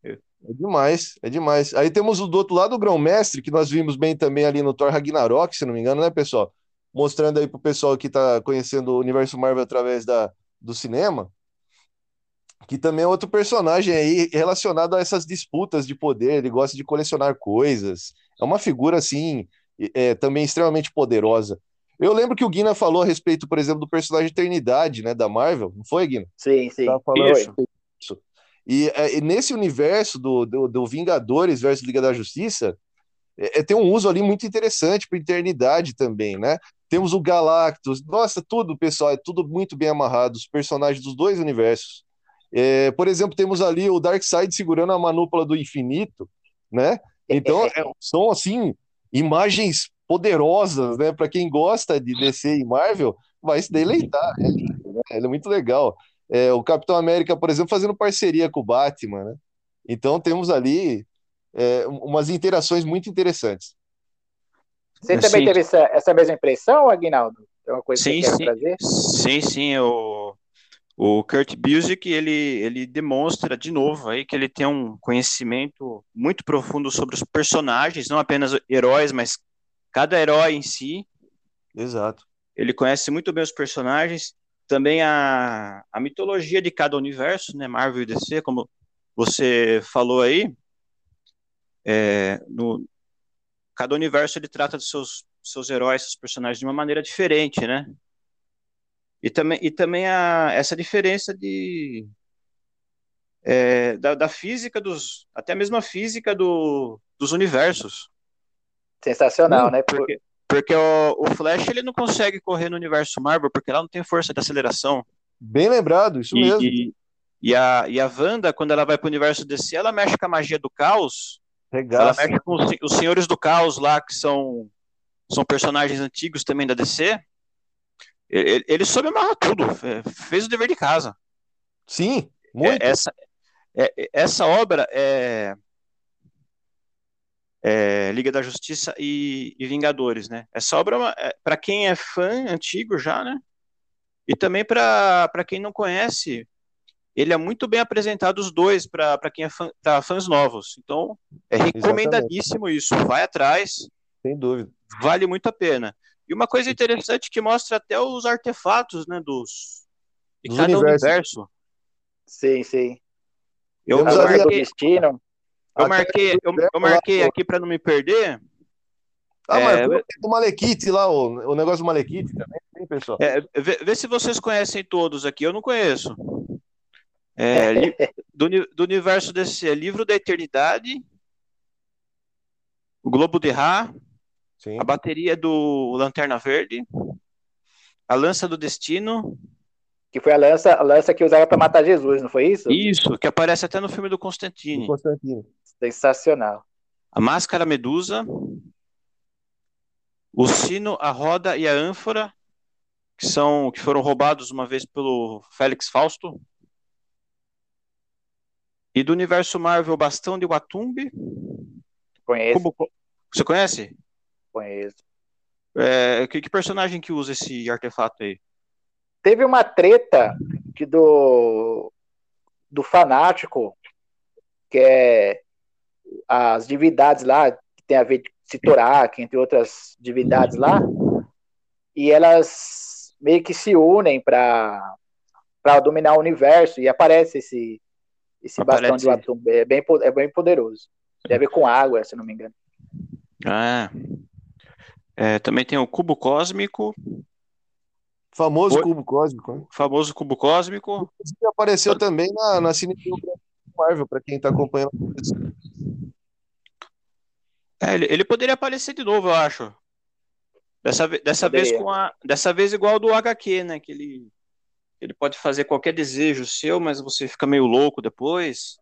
É. é demais, é demais. Aí temos o do outro lado o Grão-Mestre, que nós vimos bem também ali no Thor Ragnarok, se não me engano, né, pessoal? Mostrando aí pro pessoal que tá conhecendo o universo Marvel através da, do cinema, que também é outro personagem aí relacionado a essas disputas de poder, ele gosta de colecionar coisas. É uma figura, assim, é, também extremamente poderosa. Eu lembro que o Guina falou a respeito, por exemplo, do personagem Eternidade, né, da Marvel, não foi, Guina? Sim, sim. Tava falando isso. isso. E, é, e, nesse universo do, do, do, Vingadores versus Liga da Justiça, é, é tem um uso ali muito interessante para Eternidade também, né? Temos o Galactus, nossa, tudo, pessoal, é tudo muito bem amarrado, os personagens dos dois universos. É, por exemplo, temos ali o Darkseid segurando a manúpula do infinito, né? Então, é, são assim imagens poderosas, né? Para quem gosta de DC e Marvel, vai se deleitar. Né? É muito legal. É, o Capitão América, por exemplo, fazendo parceria com o Batman, né? Então temos ali é, umas interações muito interessantes. Você também sim. teve essa, essa mesma impressão, Aguinaldo? É uma coisa sim, que você sim. trazer? Sim, sim. O, o Kurt Busiek, ele, ele demonstra de novo aí que ele tem um conhecimento muito profundo sobre os personagens, não apenas heróis, mas cada herói em si. Exato. Ele conhece muito bem os personagens, também a, a mitologia de cada universo, né, Marvel e DC, como você falou aí. É, no, cada universo ele trata dos seus, seus heróis, seus personagens de uma maneira diferente, né? E também, e também a, essa diferença de, é, da, da, física dos. Até mesmo a física do, dos universos. Sensacional, né? Porque, porque o, o, Flash ele não consegue correr no universo Marvel porque lá não tem força de aceleração. Bem lembrado, isso e, mesmo. E, e, a, e a Wanda, quando ela vai para o universo DC, ela mexe com a magia do caos. Regaça. Ela mexe com os, os senhores do caos lá, que são, são personagens antigos também da DC. Ele, ele soube amarrar tudo, fez o dever de casa. Sim, muito. É, essa, é, essa obra é, é, Liga da Justiça e, e, Vingadores, né? Essa obra, é, para quem é fã antigo já, né? E também para quem não conhece, ele é muito bem apresentado os dois para quem é fã, fãs novos. Então, é recomendadíssimo Exatamente. isso. Vai atrás. Sem dúvida. Vale muito a pena. E uma coisa interessante que mostra até os artefatos, né, dos de cada universos. universo. Sim, sim. Eu, eu marquei, Destino. eu marquei, eu, eu marquei aqui para não me perder. Ah, mas É, o Malekith lá, o, o negócio do Malekith também, tem, pessoal? É, vê, vê se vocês conhecem todos aqui. Eu não conheço. É, li- do, do universo desse é Livro da Eternidade, o Globo de Ra, Sim. a bateria do Lanterna Verde, a Lança do Destino, Que foi a lança, a lança que usava para matar Jesus, não foi isso? isso, que aparece até no filme do Do Constantine. Constantino. Sensacional. A Máscara Medusa, o Sino, a Roda e a Ânfora, que são que foram roubados uma vez pelo Félix Fausto. E do universo Marvel, o Bastão de Watumbi. Conheço, Cubo- Você conhece? Conheço. É, que, que personagem que usa esse artefato aí? Teve uma treta que do do fanático, que é as divindades lá, que tem a ver com Sitorak, entre outras divindades lá, e elas meio que se unem para para dominar o universo e aparece esse esse bastão Aparece. de Watum, é bem é bem poderoso. Tem a ver com água, se não me engano. Ah, é, também tem o Cubo Cósmico, Famoso Oi. cubo cósmico. né? o famoso Cubo Cósmico. Inclusive, apareceu também na, na cinebiografia Marvel, para quem tá acompanhando. É, ele, ele poderia aparecer de novo, eu acho. Dessa, dessa vez com a, dessa vez igual do HQ, né? Que ele, ele pode fazer qualquer desejo seu, mas você fica meio louco depois.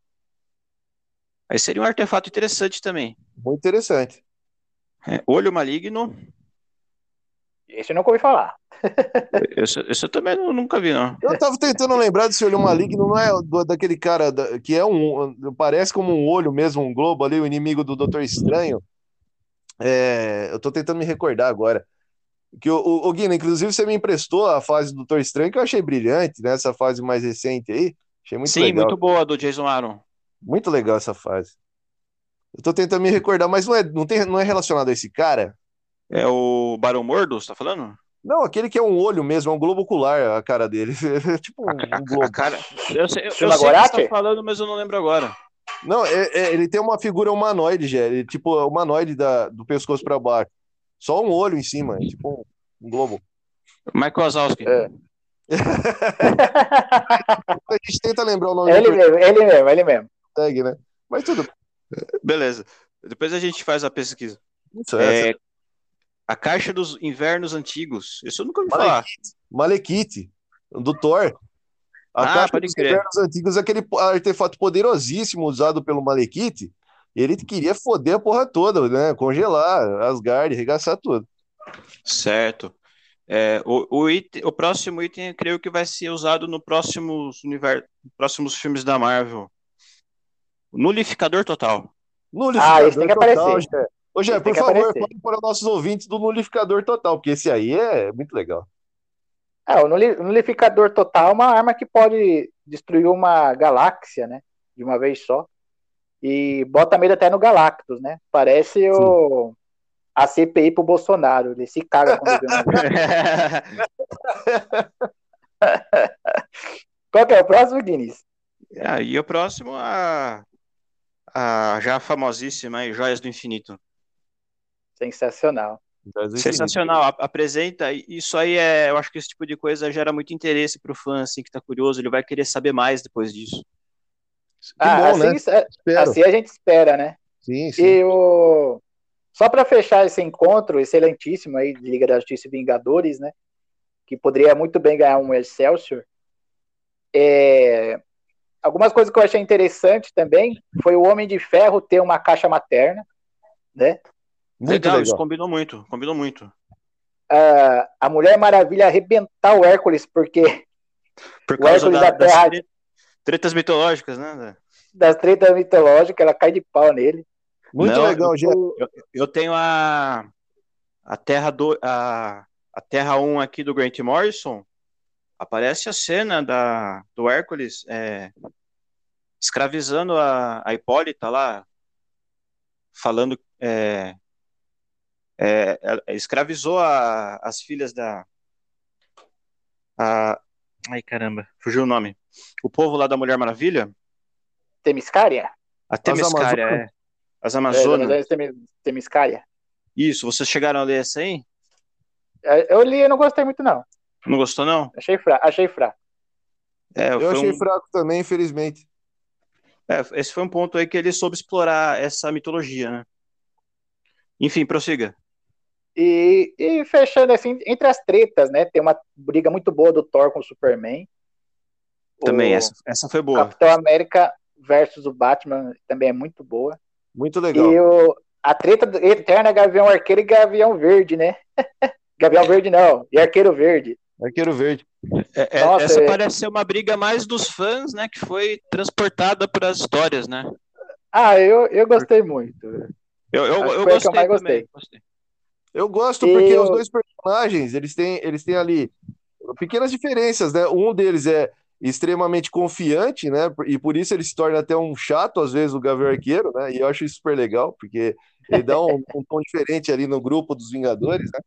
Aí seria um artefato interessante também. Muito interessante. É, olho maligno. Esse eu nunca ouvi falar. (laughs) Esse, esse eu também nu- nunca vi, não. Eu tava tentando lembrar desse olho maligno, não é do- daquele cara da- que é um. Parece como um olho mesmo, um globo ali, o inimigo do Doutor Estranho. É, eu tô tentando me recordar agora. Que o, o, o Guina, inclusive, você me emprestou a fase do Doutor Estranho, que eu achei brilhante, né? Essa fase mais recente aí. Achei muito Sim, legal. muito boa do Jason Aaron. Muito legal essa fase. Eu tô tentando me recordar, mas não é, não tem, não é relacionado a esse cara? É o Barão Mordo, você tá falando? Não, aquele que é um olho mesmo, é um globo ocular a cara dele. (laughs) É tipo um, A, um globo. a cara. Eu sei, eu, eu sei o que você tá falando, mas eu não lembro agora. Não, é- é- ele tem uma figura humanoide, já. Ele, tipo, é humanoide da, do pescoço pra baixo. Só um olho em cima, é tipo um, um globo. Michael Wazowski. É. (laughs) A gente tenta lembrar o nome ele do mesmo, ele mesmo, ele mesmo. tag, né? Mas tudo Beleza. Depois a gente faz a pesquisa. é. A Caixa dos Invernos Antigos. Isso eu nunca ouvi falar. Malekith, do Thor. A Ah, caixa dos crer. invernos antigos é aquele artefato poderosíssimo usado pelo Malekith. Ele queria foder a porra toda, né? Congelar, Asgard, arregaçar tudo. Certo. É, o, o, item- o próximo item eu creio que vai ser usado no próximos, univer, próximos filmes da Marvel. Nulificador Total. Nulificador Ah, esse tem que total, aparecer. Ô, tem por favor, fale para os nossos ouvintes do nulificador total, porque esse aí é muito legal. É, o nuli- nulificador total é uma arma que pode destruir uma galáxia, né? De uma vez só. E bota medo até no Galactus, né? Parece o a CPI pro Bolsonaro. Ele se caga quando vê. (laughs) (laughs) Qual que é o próximo, Guinness? Ah, e o próximo, a, a já famosíssima aí, Joias do Infinito. Sensacional. Sensacional, a- apresenta, e isso aí é, eu acho que esse tipo de coisa gera muito interesse pro fã, assim, que tá curioso, ele vai querer saber mais depois disso. Que Ah, bom, assim, né? é- assim a gente espera, né? Sim, sim. E o... Só para fechar esse encontro excelentíssimo aí de Liga da Justiça e Vingadores, né? Que poderia muito bem ganhar um Excelsior. É... Algumas coisas que eu achei interessante também foi o Homem de Ferro ter uma caixa materna, né? Muito legal, legal. isso combinou muito, combinou muito. Uh, a Mulher Maravilha arrebentar o Hércules, porque (laughs) Por causa da, da Terra... das tretas mitológicas, né? Das tretas mitológicas, ela cai de pau nele. Muito Não, legal, eu, eu, eu, tenho a a Terra do a, a Terra 1 aqui do Grant Morrison. Aparece a cena da do Hércules é, escravizando a, a Hipólita lá, falando é, é, escravizou a, as filhas da. A, ai, caramba, fugiu o nome. O povo lá da Mulher Maravilha. Temiscária? A Temiscária, é. As Amazonas. É, Temiscária. Isso, vocês chegaram a ler essa aí? É, eu li e não gostei muito, não. Não gostou, não? Achei fraco. Achei fraco. É, eu achei um... fraco também, infelizmente. É, esse foi um ponto aí que ele soube explorar essa mitologia, né? Enfim, prossiga. E, e, fechando assim, entre as tretas, né? Tem uma briga muito boa do Thor com o Superman. Também, o essa, essa foi boa. Capitão América versus o Batman também é muito boa. Muito legal. E o, a treta eterna Gavião Arqueiro e Gavião Verde, né? (laughs) Gavião Verde não, e Arqueiro Verde. Arqueiro Verde. É, é, Nossa, essa é... parece ser uma briga mais dos fãs, né? Que foi transportada para as histórias, né? Ah, eu, eu gostei muito. Eu, eu, eu gostei, eu gostei. gostei. Eu gosto porque eu... os dois personagens, eles têm, eles têm ali pequenas diferenças, né? Um deles é extremamente confiante, né? E por isso ele se torna até um chato, às vezes, o Gavião Arqueiro, né? E eu acho isso super legal, porque ele dá um, um tom diferente ali no grupo dos Vingadores, né?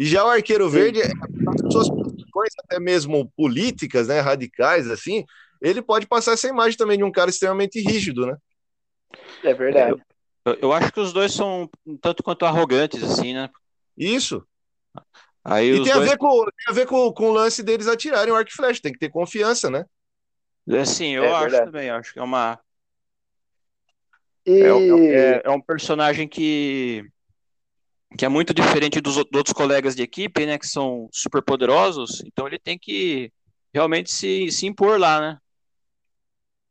E já o Arqueiro Verde, as suas posições, até mesmo políticas, né? Radicais, assim, ele pode passar essa imagem também de um cara extremamente rígido, né? É verdade. Eu, eu acho que os dois são um tanto quanto arrogantes, assim, né? Isso. Aí e tem, dois... a ver com, tem a ver com, com o lance deles atirarem o arco e flecha, tem que ter confiança, né? É, sim, eu é acho verdade. também, acho que é uma. E... É, é, é, um personagem que, que é muito diferente dos, dos, outros colegas de equipe, né? Que são super poderosos, então ele tem que realmente se, se impor lá, né?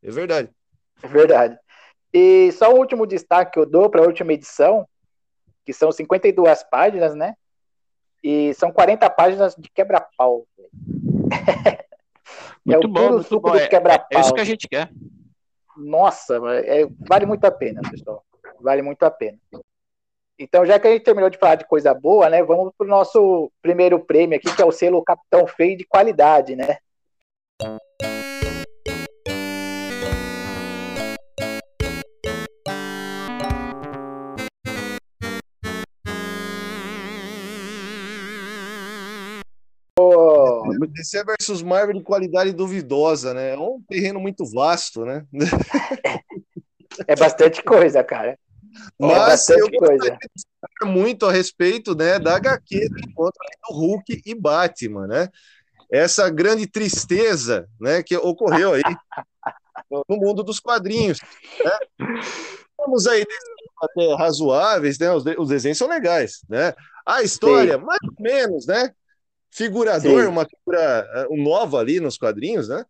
É verdade. É verdade. E só um último destaque que eu dou para a última edição, que são 52 páginas, né? E são 40 páginas de quebra-pau. (laughs) é o bom, puro suco bom. do quebra-pau. É, é, isso que a gente quer. Nossa, é, vale muito a pena, pessoal. Vale muito a pena. Então, já que a gente terminou de falar de coisa boa, né? Vamos para o nosso primeiro prêmio aqui, que é o selo Capitão Feio de qualidade, né? DC versus Marvel de qualidade duvidosa, né? É um terreno muito vasto, né? (laughs) É bastante coisa, cara. É Mas é eu coisa. muito a respeito né, da HQ do encontro do Hulk e Batman, né? Essa grande tristeza né, que ocorreu aí (laughs) no mundo dos quadrinhos. Né? Temos aí até razoáveis, né? Os, de, os desenhos são legais, né? A história, Sim. mais ou menos, né? figurador, Sim. uma figura eh, nova ali nos quadrinhos, né?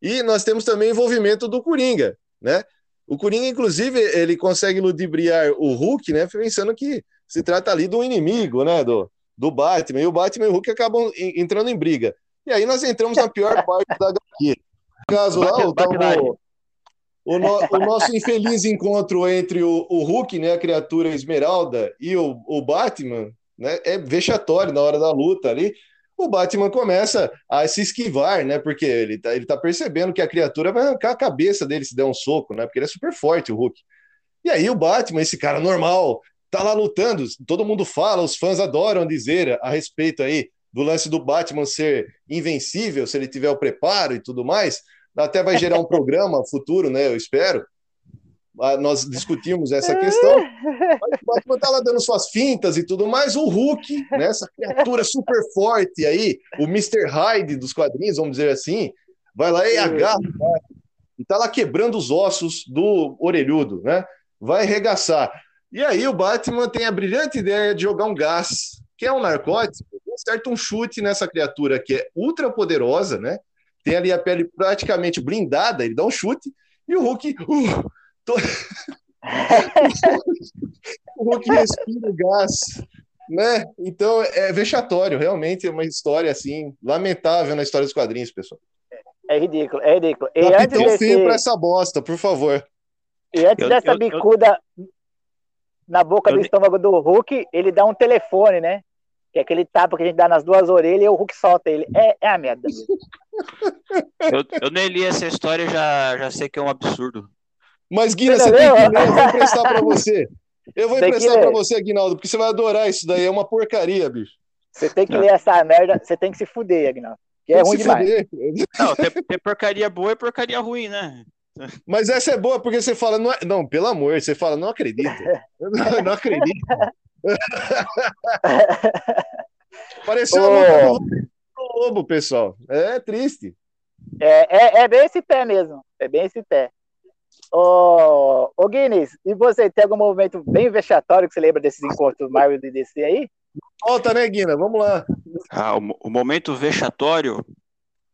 E nós temos também envolvimento do Coringa, né? O Coringa, inclusive, ele consegue ludibriar o Hulk, né? Pensando que se trata ali de um inimigo, né? Do, do Batman. E o Batman e o Hulk acabam entrando em briga. E aí nós entramos na pior (laughs) parte da HQ. No caso lá, o, o, o, no, o, nosso infeliz encontro entre o, o Hulk, né? A criatura esmeralda, e o, o Batman, né? É vexatório na hora da luta ali o Batman começa a se esquivar, né? Porque ele tá, ele tá percebendo que a criatura vai arrancar a cabeça dele se der um soco, né? Porque ele é super forte, o Hulk. E aí o Batman, esse cara normal, tá lá lutando. Todo mundo fala, os fãs adoram dizer a respeito aí do lance do Batman ser invencível, se ele tiver o preparo e tudo mais. Até vai gerar um (laughs) programa futuro, né? Eu espero. Ah, nós discutimos essa questão. o Batman tá lá dando suas fintas e tudo mais. O Hulk, né, essa criatura super forte aí, o Mr. Hyde dos quadrinhos, vamos dizer assim, vai lá e agarra e tá lá quebrando os ossos do orelhudo, né? vai arregaçar. E aí o Batman tem a brilhante ideia de jogar um gás, que é um narcótico, acerta um chute nessa criatura que é ultra poderosa, né? Tem ali a pele praticamente blindada, ele dá um chute, e o Hulk. Uh, tô... (laughs) o Hulk respira o gás, né? Então é vexatório, realmente é uma história assim, lamentável na história dos quadrinhos, pessoal. É ridículo, é ridículo. E Capitão antes desse... fim pra essa bosta, por favor. E antes eu, dessa eu, bicuda eu... na boca eu... do estômago do Hulk, ele dá um telefone, né? Que é aquele tapa que a gente dá nas duas orelhas e o Hulk solta ele. É, é a merda mesmo. (laughs) eu, eu nem li essa história e já, já sei que é um absurdo. Mas, Guina, você, você tem que ler, eu vou emprestar pra você. Eu vou emprestar pra você, Aguinaldo, porque você vai adorar isso daí, é uma porcaria, bicho. Você tem que ler essa merda, você tem que se fuder, Aguinaldo. Que é ruim demais. Fuder. Não, tem, tem porcaria boa e porcaria ruim, né? Mas essa é boa porque você fala, não, é... não pelo amor, você fala, não acredito. (laughs) Não, não acredito. (laughs) Pareceu oh. a lobo, pessoal. É triste. É, é, é, bem esse pé mesmo. É bem esse pé. Ô, ô Guinness, e você tem algum movimento bem vexatório que você lembra desses encontros Marvel e DC aí? Volta, né, Guina? Vamos lá. Ah, o, o momento vexatório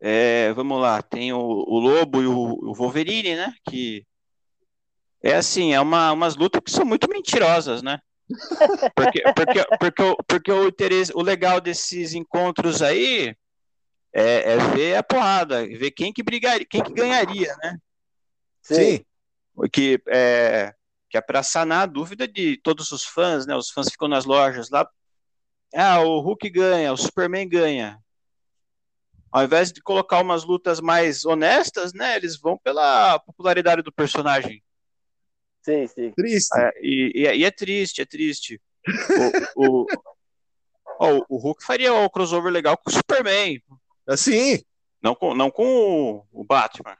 é, vamos lá, tem o, o Lobo e o, o, Wolverine, né? Que é assim, é uma, umas lutas que são muito mentirosas, né? Porque, porque, porque, porque o, interesse, o legal desses encontros aí é, é, ver a porrada, ver quem que brigaria, quem que ganharia, né? Sim. Que é, que é para sanar a dúvida de todos os fãs, né? Os fãs ficam nas lojas lá. Ah, o Hulk ganha, o Superman ganha. Ao invés de colocar umas lutas mais honestas, né? Eles vão pela popularidade do personagem. Sim, sim. Triste. É, e, e, é, e, é triste, é triste. O, o, o, o, Hulk faria o crossover legal com o Superman. Assim. Não com, não com o Batman.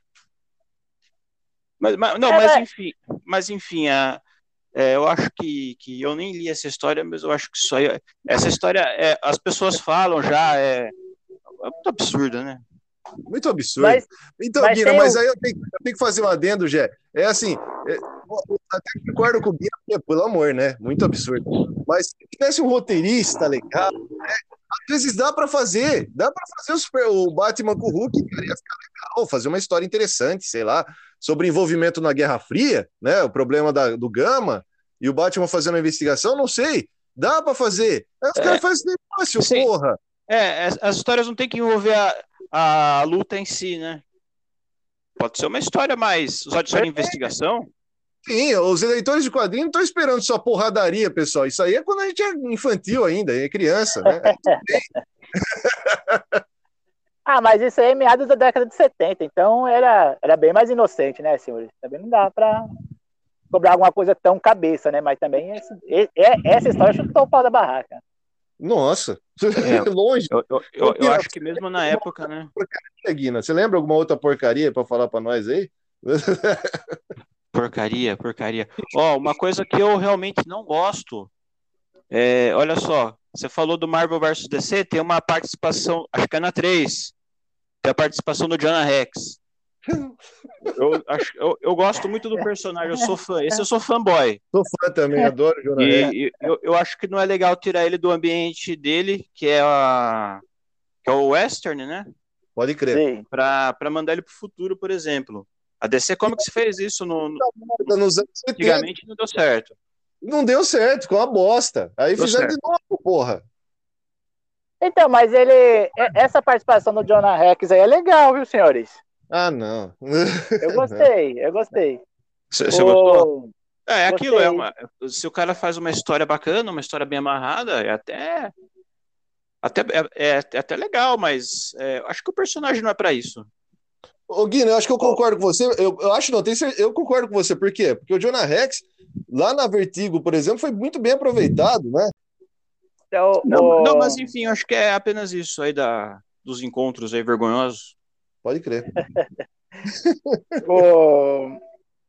Mas, mas não, mas enfim, mas enfim, a, é, eu acho que, que eu nem li essa história, mas eu acho que isso aí, essa história, é, as pessoas falam já, é, é muito absurda, né? Muito absurdo. Mas, então, mas, Guina, mas aí eu tenho, eu tenho, que fazer um adendo, Jé. É assim, é, até concordo com o Guina, pelo amor, né? Muito absurdo. Mas se tivesse um roteirista legal, né? Às vezes dá para fazer, dá para fazer o, super, o, Batman com o Hulk, cara, ia ficar legal, fazer uma história interessante, sei lá, sobre envolvimento na Guerra Fria, né? O problema da, do Gama e o Batman fazendo a investigação, não sei. Dá para fazer. Aí os é, caras fazem negócio, sim. porra. É, as histórias não tem que envolver a, a luta em si, né? Pode ser uma história mais só de é. investigação. Sim, os eleitores de quadrinhos não estão esperando só porradaria, pessoal. Isso aí é quando a gente é infantil ainda, é criança, né? (laughs) ah, mas isso aí é meados da década de 70, então era, era bem mais inocente, né, senhores? Também não dá para cobrar alguma coisa tão cabeça, né? Mas também esse, essa história chutou o pau da barraca. Nossa, é, (laughs) longe. Eu, eu, eu, eu, acho que mesmo na época, né? Porcaria, Guina. Você lembra alguma outra porcaria para falar para nós aí? (laughs) Porcaria, porcaria. Ó, oh, uma coisa que eu realmente não gosto. É, olha só, você falou do Marvel vs DC, tem uma participação, acho que é na 3. Tem a participação do Jonah Rex. (laughs) Eu, acho, eu, eu, gosto muito do personagem, eu sou fã. Esse eu sou fanboy. Sou fã também, adoro o Jonah e, eu, eu acho que não é legal tirar ele do ambiente dele, que é, a, que é o Western, né? Pode crer. Para mandar ele para o futuro, por exemplo. A DC Comics fez isso no, no, nos anos 70. Antigamente não deu certo. Não deu certo, ficou uma bosta. Aí deu fizeram certo. de novo, porra. Então, mas ele. Essa participação do Jonah Rex aí é legal, viu, senhores? Ah, não. Eu (laughs) gostei, eu gostei. Você, você gostou? É, é aquilo, é uma, se o cara faz uma história bacana, uma história bem amarrada, é até até é, é, é até legal, mas é, acho que o personagem não é para isso. Ô, Guina, eu acho que eu concordo com você. Eu, eu acho não, tenho certeza, eu concordo com você. Por quê? Porque o Jonah Rex, lá na Vertigo, por exemplo, foi muito bem aproveitado, né? Então, não, o... não, mas enfim, acho que é apenas isso aí da, dos encontros aí vergonhosos. Pode crer. (laughs) o...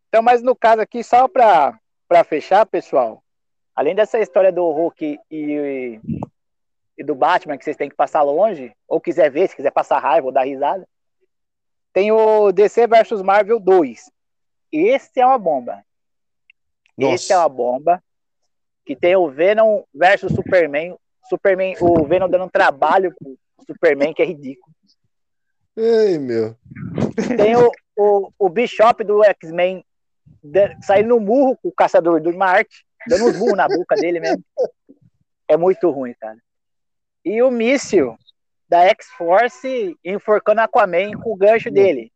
Então, mas no caso aqui, só para fechar, pessoal, além dessa história do Hulk e, e do Batman, que vocês têm que passar longe, ou quiser ver, se quiser passar raiva ou dar risada, tem o DC versus Marvel 2. Esse é uma bomba. Nossa. Esse é uma bomba. Que tem o Venom versus Superman. Superman, o Venom dando um trabalho pro Superman, que é ridículo. Ei, meu. Tem o, o, o Bishop do X-Men saindo no murro com o caçador do Marte, dando uns burros na boca dele mesmo. É muito ruim, cara. E o míssil da X-Force enforcando Aquaman com o gancho dele.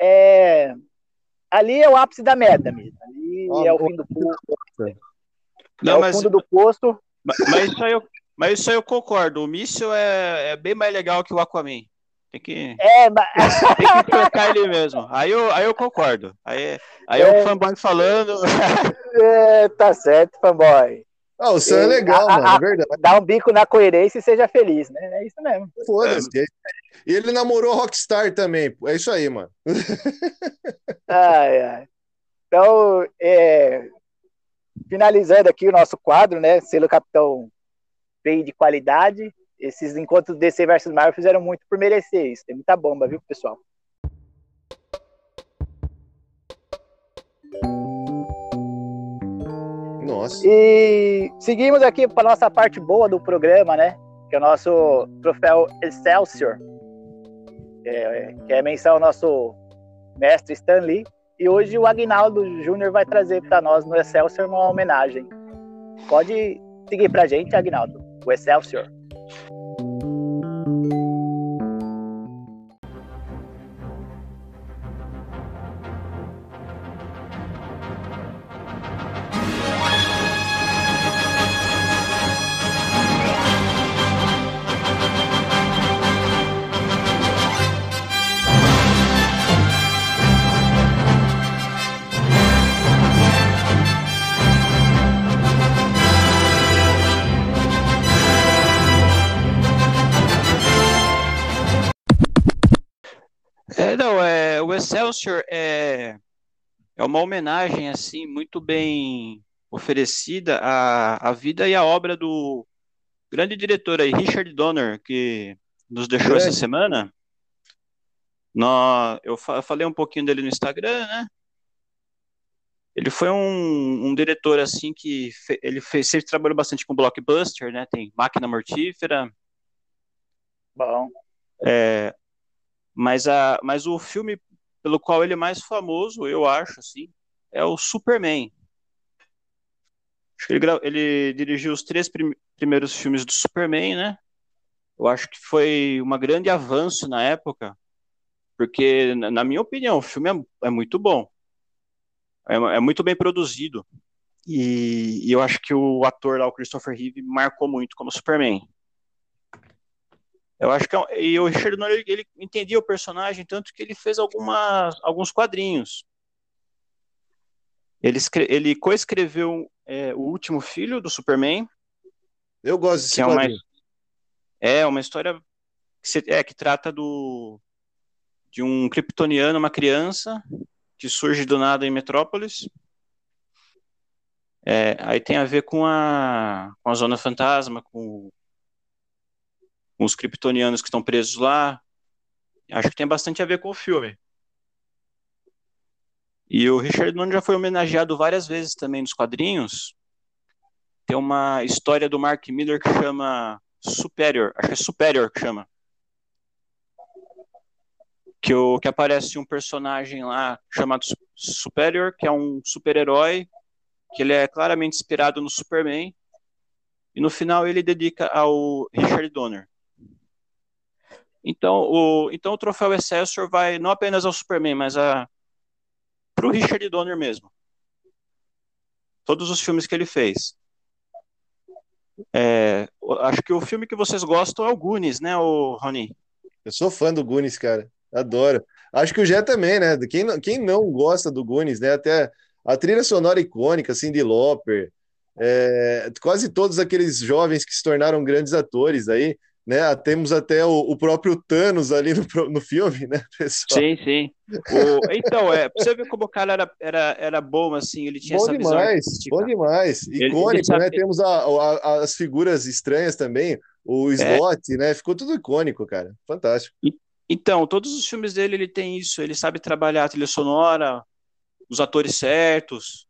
É... Ali é o ápice da merda mesmo. Ali oh, é o fim do poço. Não, é mas... o fundo do poço. Mas, mas, isso aí eu, mas isso aí eu concordo. O míssil é, é bem mais legal que o Aquaman. Tem que, é, mas... (laughs) tem que trocar ele mesmo. Aí eu, aí eu concordo. Aí, aí é, é o fanboy falando. É, tá certo, fanboy. Ah, o Sam é legal, a, mano, é verdade. Dá um bico na coerência e seja feliz, né? É isso mesmo. Foda-se. E ele namorou Rockstar também. É isso aí, mano. (laughs) ai, ai. Então, é, finalizando aqui o nosso quadro, né? Selo Capitão P de qualidade. Esses encontros DC versus Marvel fizeram muito por merecer isso. Tem muita bomba, viu, pessoal? E seguimos aqui para nossa parte boa do programa, né? Que é o nosso troféu Excelsior. É, que é menção ao nosso mestre Stan Lee. E hoje o Agnaldo Júnior vai trazer para nós no Excelsior uma homenagem. Pode seguir para gente, Agnaldo, o Excelsior. Excelsior é, é uma homenagem assim muito bem oferecida à, à vida e à obra do grande diretor aí, Richard Donner, que nos deixou é. essa semana. Nós, eu falei um pouquinho dele no Instagram, né? Ele foi um, um diretor assim que fe, ele fez, sempre trabalhou bastante com blockbuster, né? Tem Máquina Mortífera. Bom. É, mas, a, mas o filme pelo qual ele é mais famoso, eu acho, assim, é o Superman. Ele, ele dirigiu os três prim primeiros filmes do Superman, né? Eu acho que foi um grande avanço na época, porque, na minha opinião, o filme é, é muito bom. É, é, muito bem produzido. E, e, eu acho que o ator lá, o Christopher Reeve, marcou muito como Superman. Eu acho que é e o Richard Donner, ele, entendia o personagem tanto que ele fez algumas, alguns quadrinhos. Ele, ele coescreveu é, o último filho do Superman. Eu gosto desse que é uma, é uma história que, se, é, que trata do de um kryptoniano, uma criança que surge do nada em Metrópolis. É, aí tem a ver com a, com a Zona Fantasma, com os kryptonianos que estão presos lá. Acho que tem bastante a ver com o filme. E o Richard Donner já foi homenageado várias vezes também nos quadrinhos. Tem uma história do Mark Miller que chama Superior, acho que é Superior que chama. Que, o, que aparece um personagem lá chamado Superior, que é um super-herói, que ele é claramente inspirado no Superman. E no final ele dedica ao Richard Donner. Então o, então o troféu Excelsior vai não apenas ao Superman, mas a para o Richard Donner mesmo. Todos os filmes que ele fez. É, acho que o filme que vocês gostam é o Goonies, né, o Rony? Eu sou fã do Goonies, cara. Adoro. Acho que o Jé também, né? Quem não, quem não gosta do Goonies, né? Até a trilha sonora icônica, Cindy Lauper, é, quase todos aqueles jovens que se tornaram grandes atores aí né? Temos até o, o próprio Thanos ali no, no filme, né, pessoal? Sim, sim. O, então, é, você ver como o cara era, era, era bom, assim, ele tinha bom essa demais, Bom demais, icônico, ele, ele né? Temos a, a, as figuras estranhas também, o é. slot, é. né? Ficou tudo icônico, cara. Fantástico. E, então, todos os filmes dele, ele tem isso, ele sabe trabalhar a trilha sonora, os atores certos.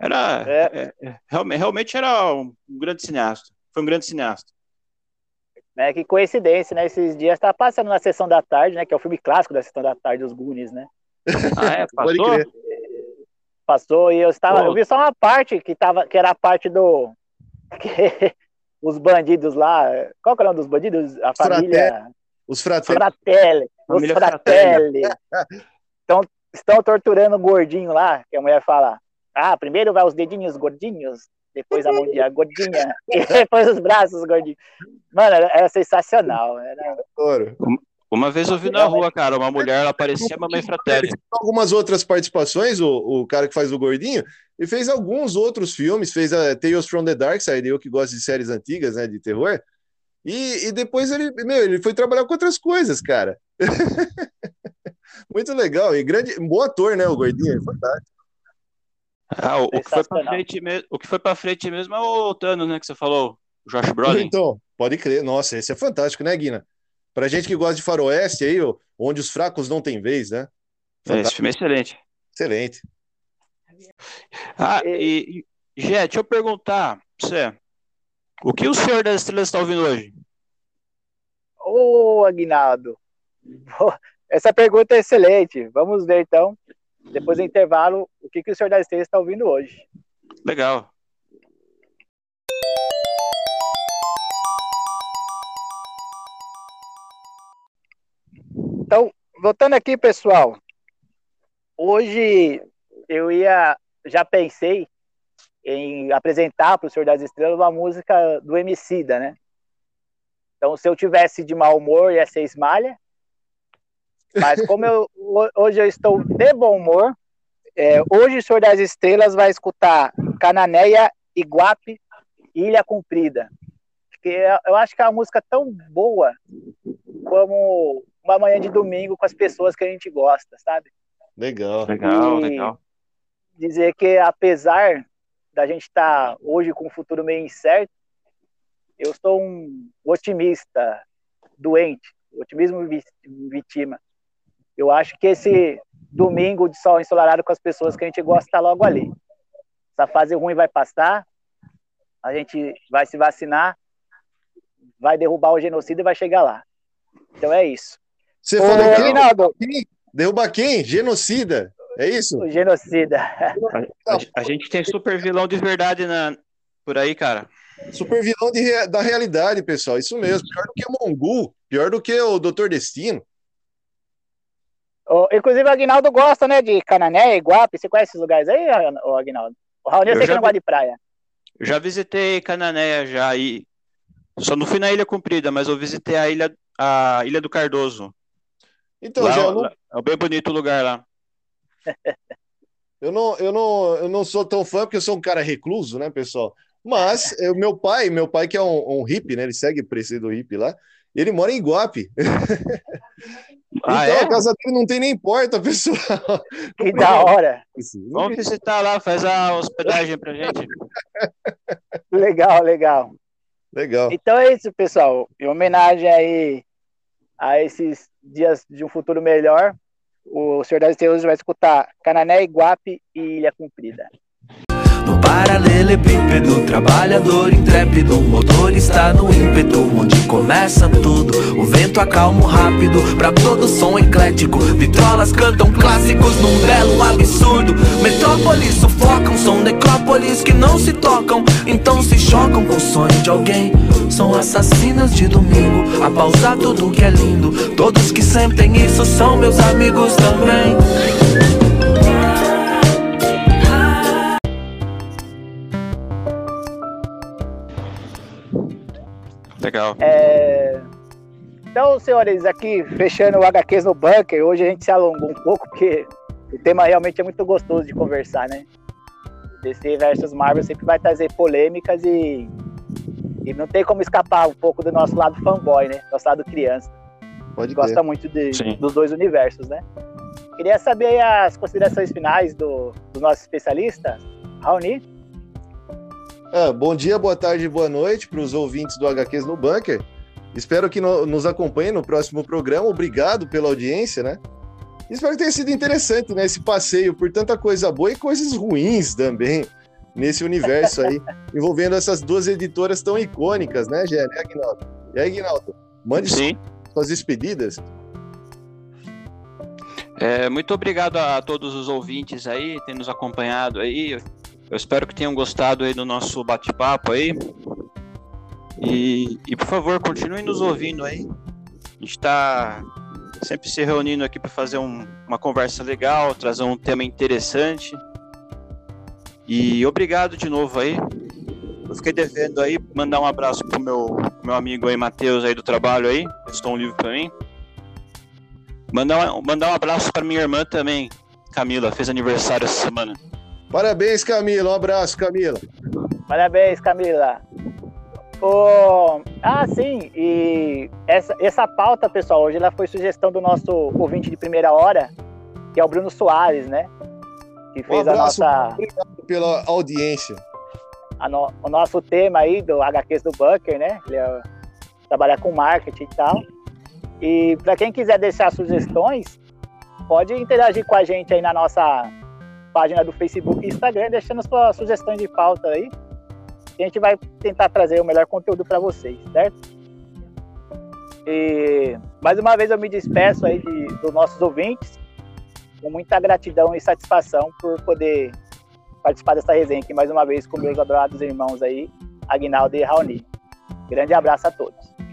Era é. É, é realmente era um grande cineasta. Foi um grande cineasta. É, que coincidência, né? Esses dias tá passando na sessão da tarde, né? Que é o filme clássico da sessão da tarde dos Goonies, né? Ah, é? (laughs) Passou? Passou e eu estava. Eu vi só uma parte que, tava, que era a parte do. Que, (laughs) os bandidos lá. Qual que é o nome dos bandidos? A família. Os fratelli. Fratelli. Os fratelli. Então, (laughs) estão torturando o gordinho lá, que a mulher fala. Ah, primeiro vai os dedinhos gordinhos, depois a mão de a gordinha, (laughs) e depois os braços gordinhos. Mano, era, era sensacional. Era... Uma vez eu vi na rua, cara, uma mulher, ela parecia a mamãe Fratelli. Algumas outras participações, o, o cara que faz o gordinho, e fez alguns outros filmes, fez a Tales from the Dark Side, eu que gosto de séries antigas, né, de terror, e, e depois ele, meu, ele foi trabalhar com outras coisas, cara. (laughs) Muito legal, e grande, um bom ator, né, o gordinho, é fantástico. Ah, o, o, que foi pra frente mesmo, o que foi pra frente mesmo é o Thanos, né, que você falou, o Josh Brolin. Então, pode crer, nossa, esse é fantástico, né, Guina? Pra gente que gosta de faroeste aí, onde os fracos não têm vez, né? Fantástico. Esse filme é excelente. Excelente. Ah, e, e Gé, deixa eu perguntar pra você. O que o Senhor das Estrelas está ouvindo hoje? Ô, Aguinaldo. Essa pergunta é excelente. Vamos ver então, depois do intervalo, o que, que o Senhor das Estrelas está ouvindo hoje. Legal. Então, voltando aqui, pessoal. Hoje eu ia, já pensei em apresentar para o Senhor das Estrelas uma música do Emicida, né? Então, se eu tivesse de mau humor, ia ser Esmalha. Mas como eu, hoje eu estou de bom humor, é, hoje o Senhor das Estrelas vai escutar Cananéia, Iguape, Ilha Comprida. Porque eu acho que é uma música tão boa como uma manhã de domingo com as pessoas que a gente gosta, sabe? Legal, legal, e legal. Dizer que apesar da gente estar tá hoje com um futuro meio incerto, eu sou um otimista doente, otimismo vítima. Eu acho que esse domingo de sol ensolarado com as pessoas que a gente gosta está logo ali. Essa fase ruim vai passar, a gente vai se vacinar, vai derrubar o genocídio e vai chegar lá. Então é isso. Você Ô, falou que Reinaldo. derruba quem? Genocida. É isso? O genocida. (laughs) A, a, a, gente tem super vilão de verdade na, por aí, cara. Super vilão de, da realidade, pessoal. Isso mesmo. Pior do que o Mongu, pior do que o Doutor Destino. Oh, inclusive, o Agnaldo gosta, né, de Canané, Iguape. Você conhece esses lugares aí, o Agnaldo? O Raul, eu sei que não gosta de praia. Já visitei Canané, já. E... Só não fui na Ilha Comprida, mas eu visitei a Ilha, a Ilha do Cardoso. Então, lá, já não... é bem bonito o lugar lá. (laughs) eu não, eu não, eu não sou tão fã porque eu sou um cara recluso, né, pessoal? Mas (laughs) o meu pai, meu pai que é um, um hippie, né? Ele segue o preço do hippie lá. Ele mora em Iguape. (laughs) Ah, então é? a casa dele não tem nem porta, (laughs) pessoal. Que da hora. Vamos visitar lá, faz a hospedagem pra gente. Legal, legal. Legal. Então é isso, pessoal. Em homenagem aí a esses dias de um futuro melhor, o Senhor das Estrelas vai escutar Canané, Iguape e Ilha Cumprida. Paralelepípedo, trabalhador intrépido, motor está no ímpeto, onde começa tudo. O vento acalma rápido, pra todo som eclético. Vitrolas cantam clássicos num belo absurdo. Metrópolis sufocam, são necrópolis que não se tocam, então se chocam com o sonho de alguém. São assassinas de domingo, a pausar tudo que é lindo. Todos que sentem isso são meus amigos também. Legal. É... Então, senhores, aqui fechando o HQs no bunker, hoje a gente se alongou um pouco, porque o tema realmente é muito gostoso de conversar, né? DC versus Marvel sempre vai trazer polêmicas e, e não tem como escapar um pouco do nosso lado fanboy, né? Nosso lado criança. Pode Gosta ter. muito de, dos dois universos, né? Queria saber as considerações finais do, do nosso especialista, Raoni. Ah, bom dia, boa tarde, boa noite para os ouvintes do HQs no Bunker. Espero que no, nos acompanhem no próximo programa. Obrigado pela audiência, né? Espero que tenha sido interessante, né? Esse passeio por tanta coisa boa e coisas ruins também nesse universo aí, (laughs) envolvendo essas duas editoras tão icônicas, né, Gé? Aguinaldo? E aí, Aguinaldo, mande Sim. suas despedidas. É, muito obrigado a todos os ouvintes aí, tem nos acompanhado aí. Eu espero que tenham gostado aí do nosso bate-papo aí. E, e, por favor, continue nos ouvindo aí. A gente está sempre se reunindo aqui para fazer um, uma conversa legal, trazer um tema interessante. E obrigado de novo aí. Eu fiquei devendo aí mandar um abraço pro meu, meu amigo aí, Matheus, aí do trabalho aí. Estou um livro para mim. Mandar, mandar um abraço para minha irmã também, Camila, fez aniversário essa semana. Parabéns, Camila. Um abraço, Camila. Parabéns, Camila. Oh, ah, sim, e essa, essa pauta, pessoal, hoje ela foi sugestão do nosso ouvinte de primeira hora, que é o Bruno Soares, né? Que fez um abraço, a nossa. Obrigado pela audiência. No, o nosso tema aí do HQs do Bunker, né? Ele é, trabalha com marketing e tal. E para quem quiser deixar sugestões, pode interagir com a gente aí na nossa página do Facebook e Instagram, deixando suas sugestões de pauta aí a gente vai tentar trazer o melhor conteúdo para vocês, certo? E mais uma vez eu me despeço aí de, dos nossos ouvintes, com muita gratidão e satisfação por poder participar dessa resenha aqui mais uma vez com meus adorados irmãos aí, Agnaldo e Raoni. Grande abraço a todos.